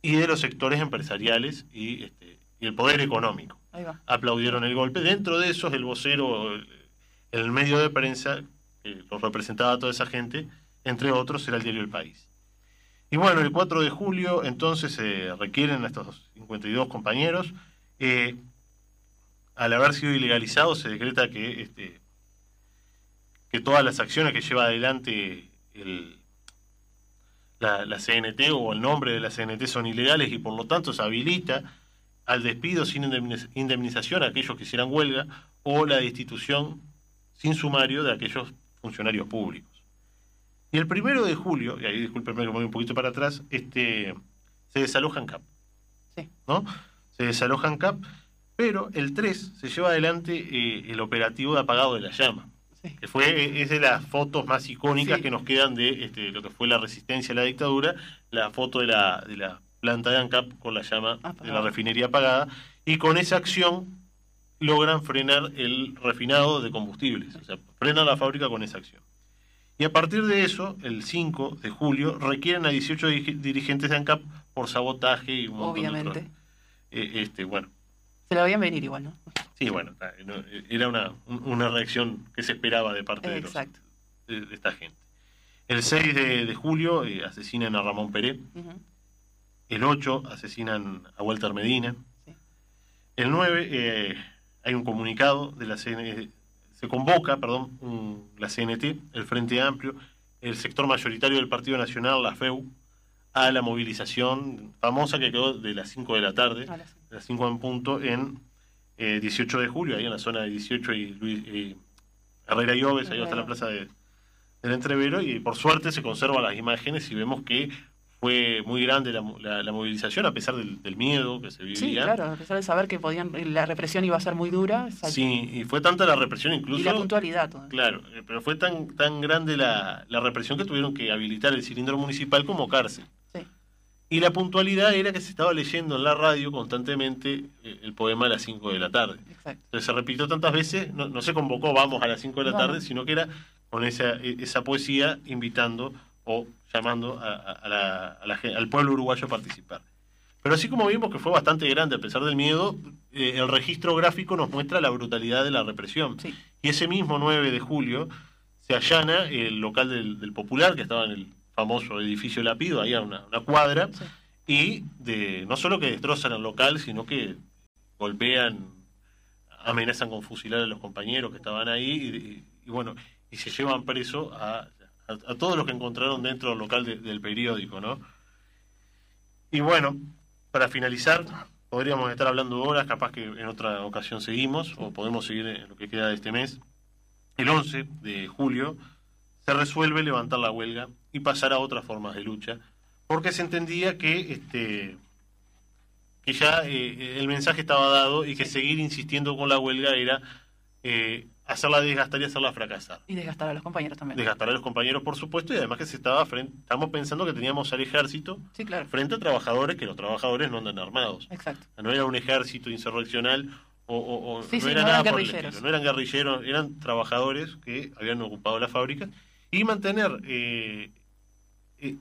y de los sectores empresariales y, este, y el poder económico. Aplaudieron el golpe. Dentro de esos, el vocero, el, medio de prensa, que los representaba toda esa gente, entre otros, era el diario El País. Y bueno, el 4 de julio entonces se requieren a estos 52 compañeros. Eh, al haber sido ilegalizado se decreta que, este, que todas las acciones que lleva adelante el, la, la, CNT o el nombre de la CNT son ilegales y por lo tanto se habilita al despido sin indemnización a aquellos que hicieran huelga o la destitución sin sumario de aquellos funcionarios públicos. Y el primero de julio, y ahí discúlpenme que me voy un poquito para atrás, este, se desaloja CAP. Sí. ¿No? Se desaloja CAP Pero el 3 se lleva adelante eh, el operativo de apagado de la llama. Que fue, eh, es de las fotos más icónicas que nos quedan de este, lo que fue la resistencia a la dictadura, la foto de la, de la planta de ANCAP con la llama de la refinería apagada, y con esa acción logran frenar el refinado de combustibles, o sea, frenan la fábrica con esa acción. Y a partir de eso, el 5 de julio, requieren a 18 dirigentes de ANCAP por sabotaje y un montón Obviamente. de eh, este, bueno. Se la veían venir igual, ¿no? Sí, bueno, era una, una reacción que se esperaba de parte de, de, esta gente. El 6 de, julio eh, asesinan a Ramón Peré. El 8 asesinan a Walter Medina. El 9 eh, hay un comunicado de la CNT, se convoca, perdón, la CNT, el Frente Amplio, el sector mayoritario del Partido Nacional, la FEU, a la movilización famosa que quedó de las 5 de la tarde, de las 5 en punto, en 18 eh, de julio, ahí en la zona de 18 y Luis, Herrera y Oves, ahí está la plaza de, del Entrevero, y por suerte se conservan las imágenes y vemos que fue muy grande la, la, movilización a pesar del, miedo que se vivía. Sí, claro, a pesar de saber que podían la represión iba a ser muy dura. Sí, y fue tanta la represión incluso... Y la puntualidad. Claro, eh, pero fue tan, tan grande la, la represión que tuvieron que habilitar el cilindro municipal como cárcel. Y la puntualidad era que se estaba leyendo en la radio constantemente eh, el poema a las 5 de la tarde. Exacto. Entonces se repitió tantas veces, no, no se convocó vamos a las 5 de la tarde, sino que era con esa, e, esa poesía invitando o llamando a, al pueblo uruguayo a participar. Pero así como vimos que fue bastante grande a pesar del miedo, eh, el registro gráfico nos muestra la brutalidad de la represión. Y ese mismo 9 de julio se allana el local del, Popular, que estaba en el famoso edificio Lapido, ahí a una, cuadra, y de, no solo que destrozan el local, sino que golpean, amenazan con fusilar a los compañeros que estaban ahí, y bueno, y se llevan preso a a, todos los que encontraron dentro del local del periódico, ¿no? Y bueno, para finalizar, podríamos estar hablando horas, capaz que en otra ocasión seguimos, o podemos seguir en lo que queda de este mes. El 11 de julio se resuelve levantar la huelga y pasar a otras formas de lucha, porque se entendía que este que ya eh, el mensaje estaba dado y que seguir insistiendo con la huelga era eh, hacerla desgastar y hacerla fracasar. Y desgastar a los compañeros también. Desgastar a los compañeros, por supuesto, y además que se estaba frente, estamos pensando que teníamos al ejército frente a trabajadores, que los trabajadores no andan armados. Exacto. No era un ejército insurreccional o, no era nada por el estilo. No eran guerrilleros, eran trabajadores que habían ocupado la fábrica y mantener eh,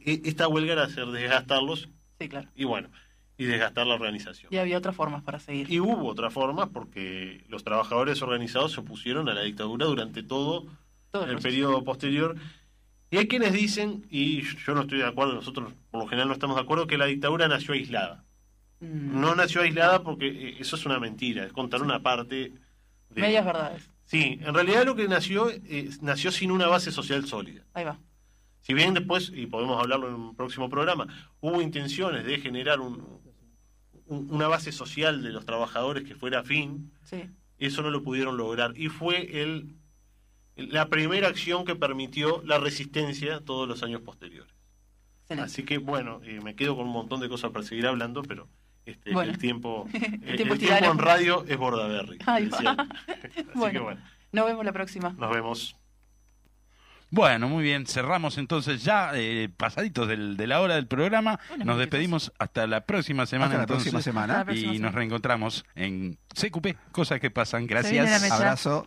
esta huelga era hacer desgastarlos. Sí, claro. Y bueno, y desgastar la organización. Y había otras formas para seguir. Y hubo otras formas porque los trabajadores organizados se opusieron a la dictadura durante todo, el periodo posterior. Y hay quienes dicen, y yo no estoy de acuerdo, nosotros por lo general no estamos de acuerdo, que la dictadura nació aislada. Mm. No nació aislada porque eh, eso es una mentira, es contar una parte de... Medias verdades. Sí, en realidad lo que nació, eh, nació sin una base social sólida. Ahí va. Si bien después, y podemos hablarlo en un próximo programa, hubo intenciones de generar un, una base social de los trabajadores que fuera fin, eso no lo pudieron lograr. Y fue el, la primera acción que permitió la resistencia todos los años posteriores. Así que bueno, eh, me quedo con un montón de cosas para seguir hablando, pero este, el tiempo, el, tiempo, en radio es Bordaberry. Así que bueno, nos vemos la próxima. Nos vemos. Bueno, muy bien. Cerramos entonces ya, eh, pasaditos del, de la hora del programa. nos despedimos hasta la próxima semana. Hasta la próxima semana. y nos reencontramos en CQP, cosas que pasan. Gracias. Abrazo.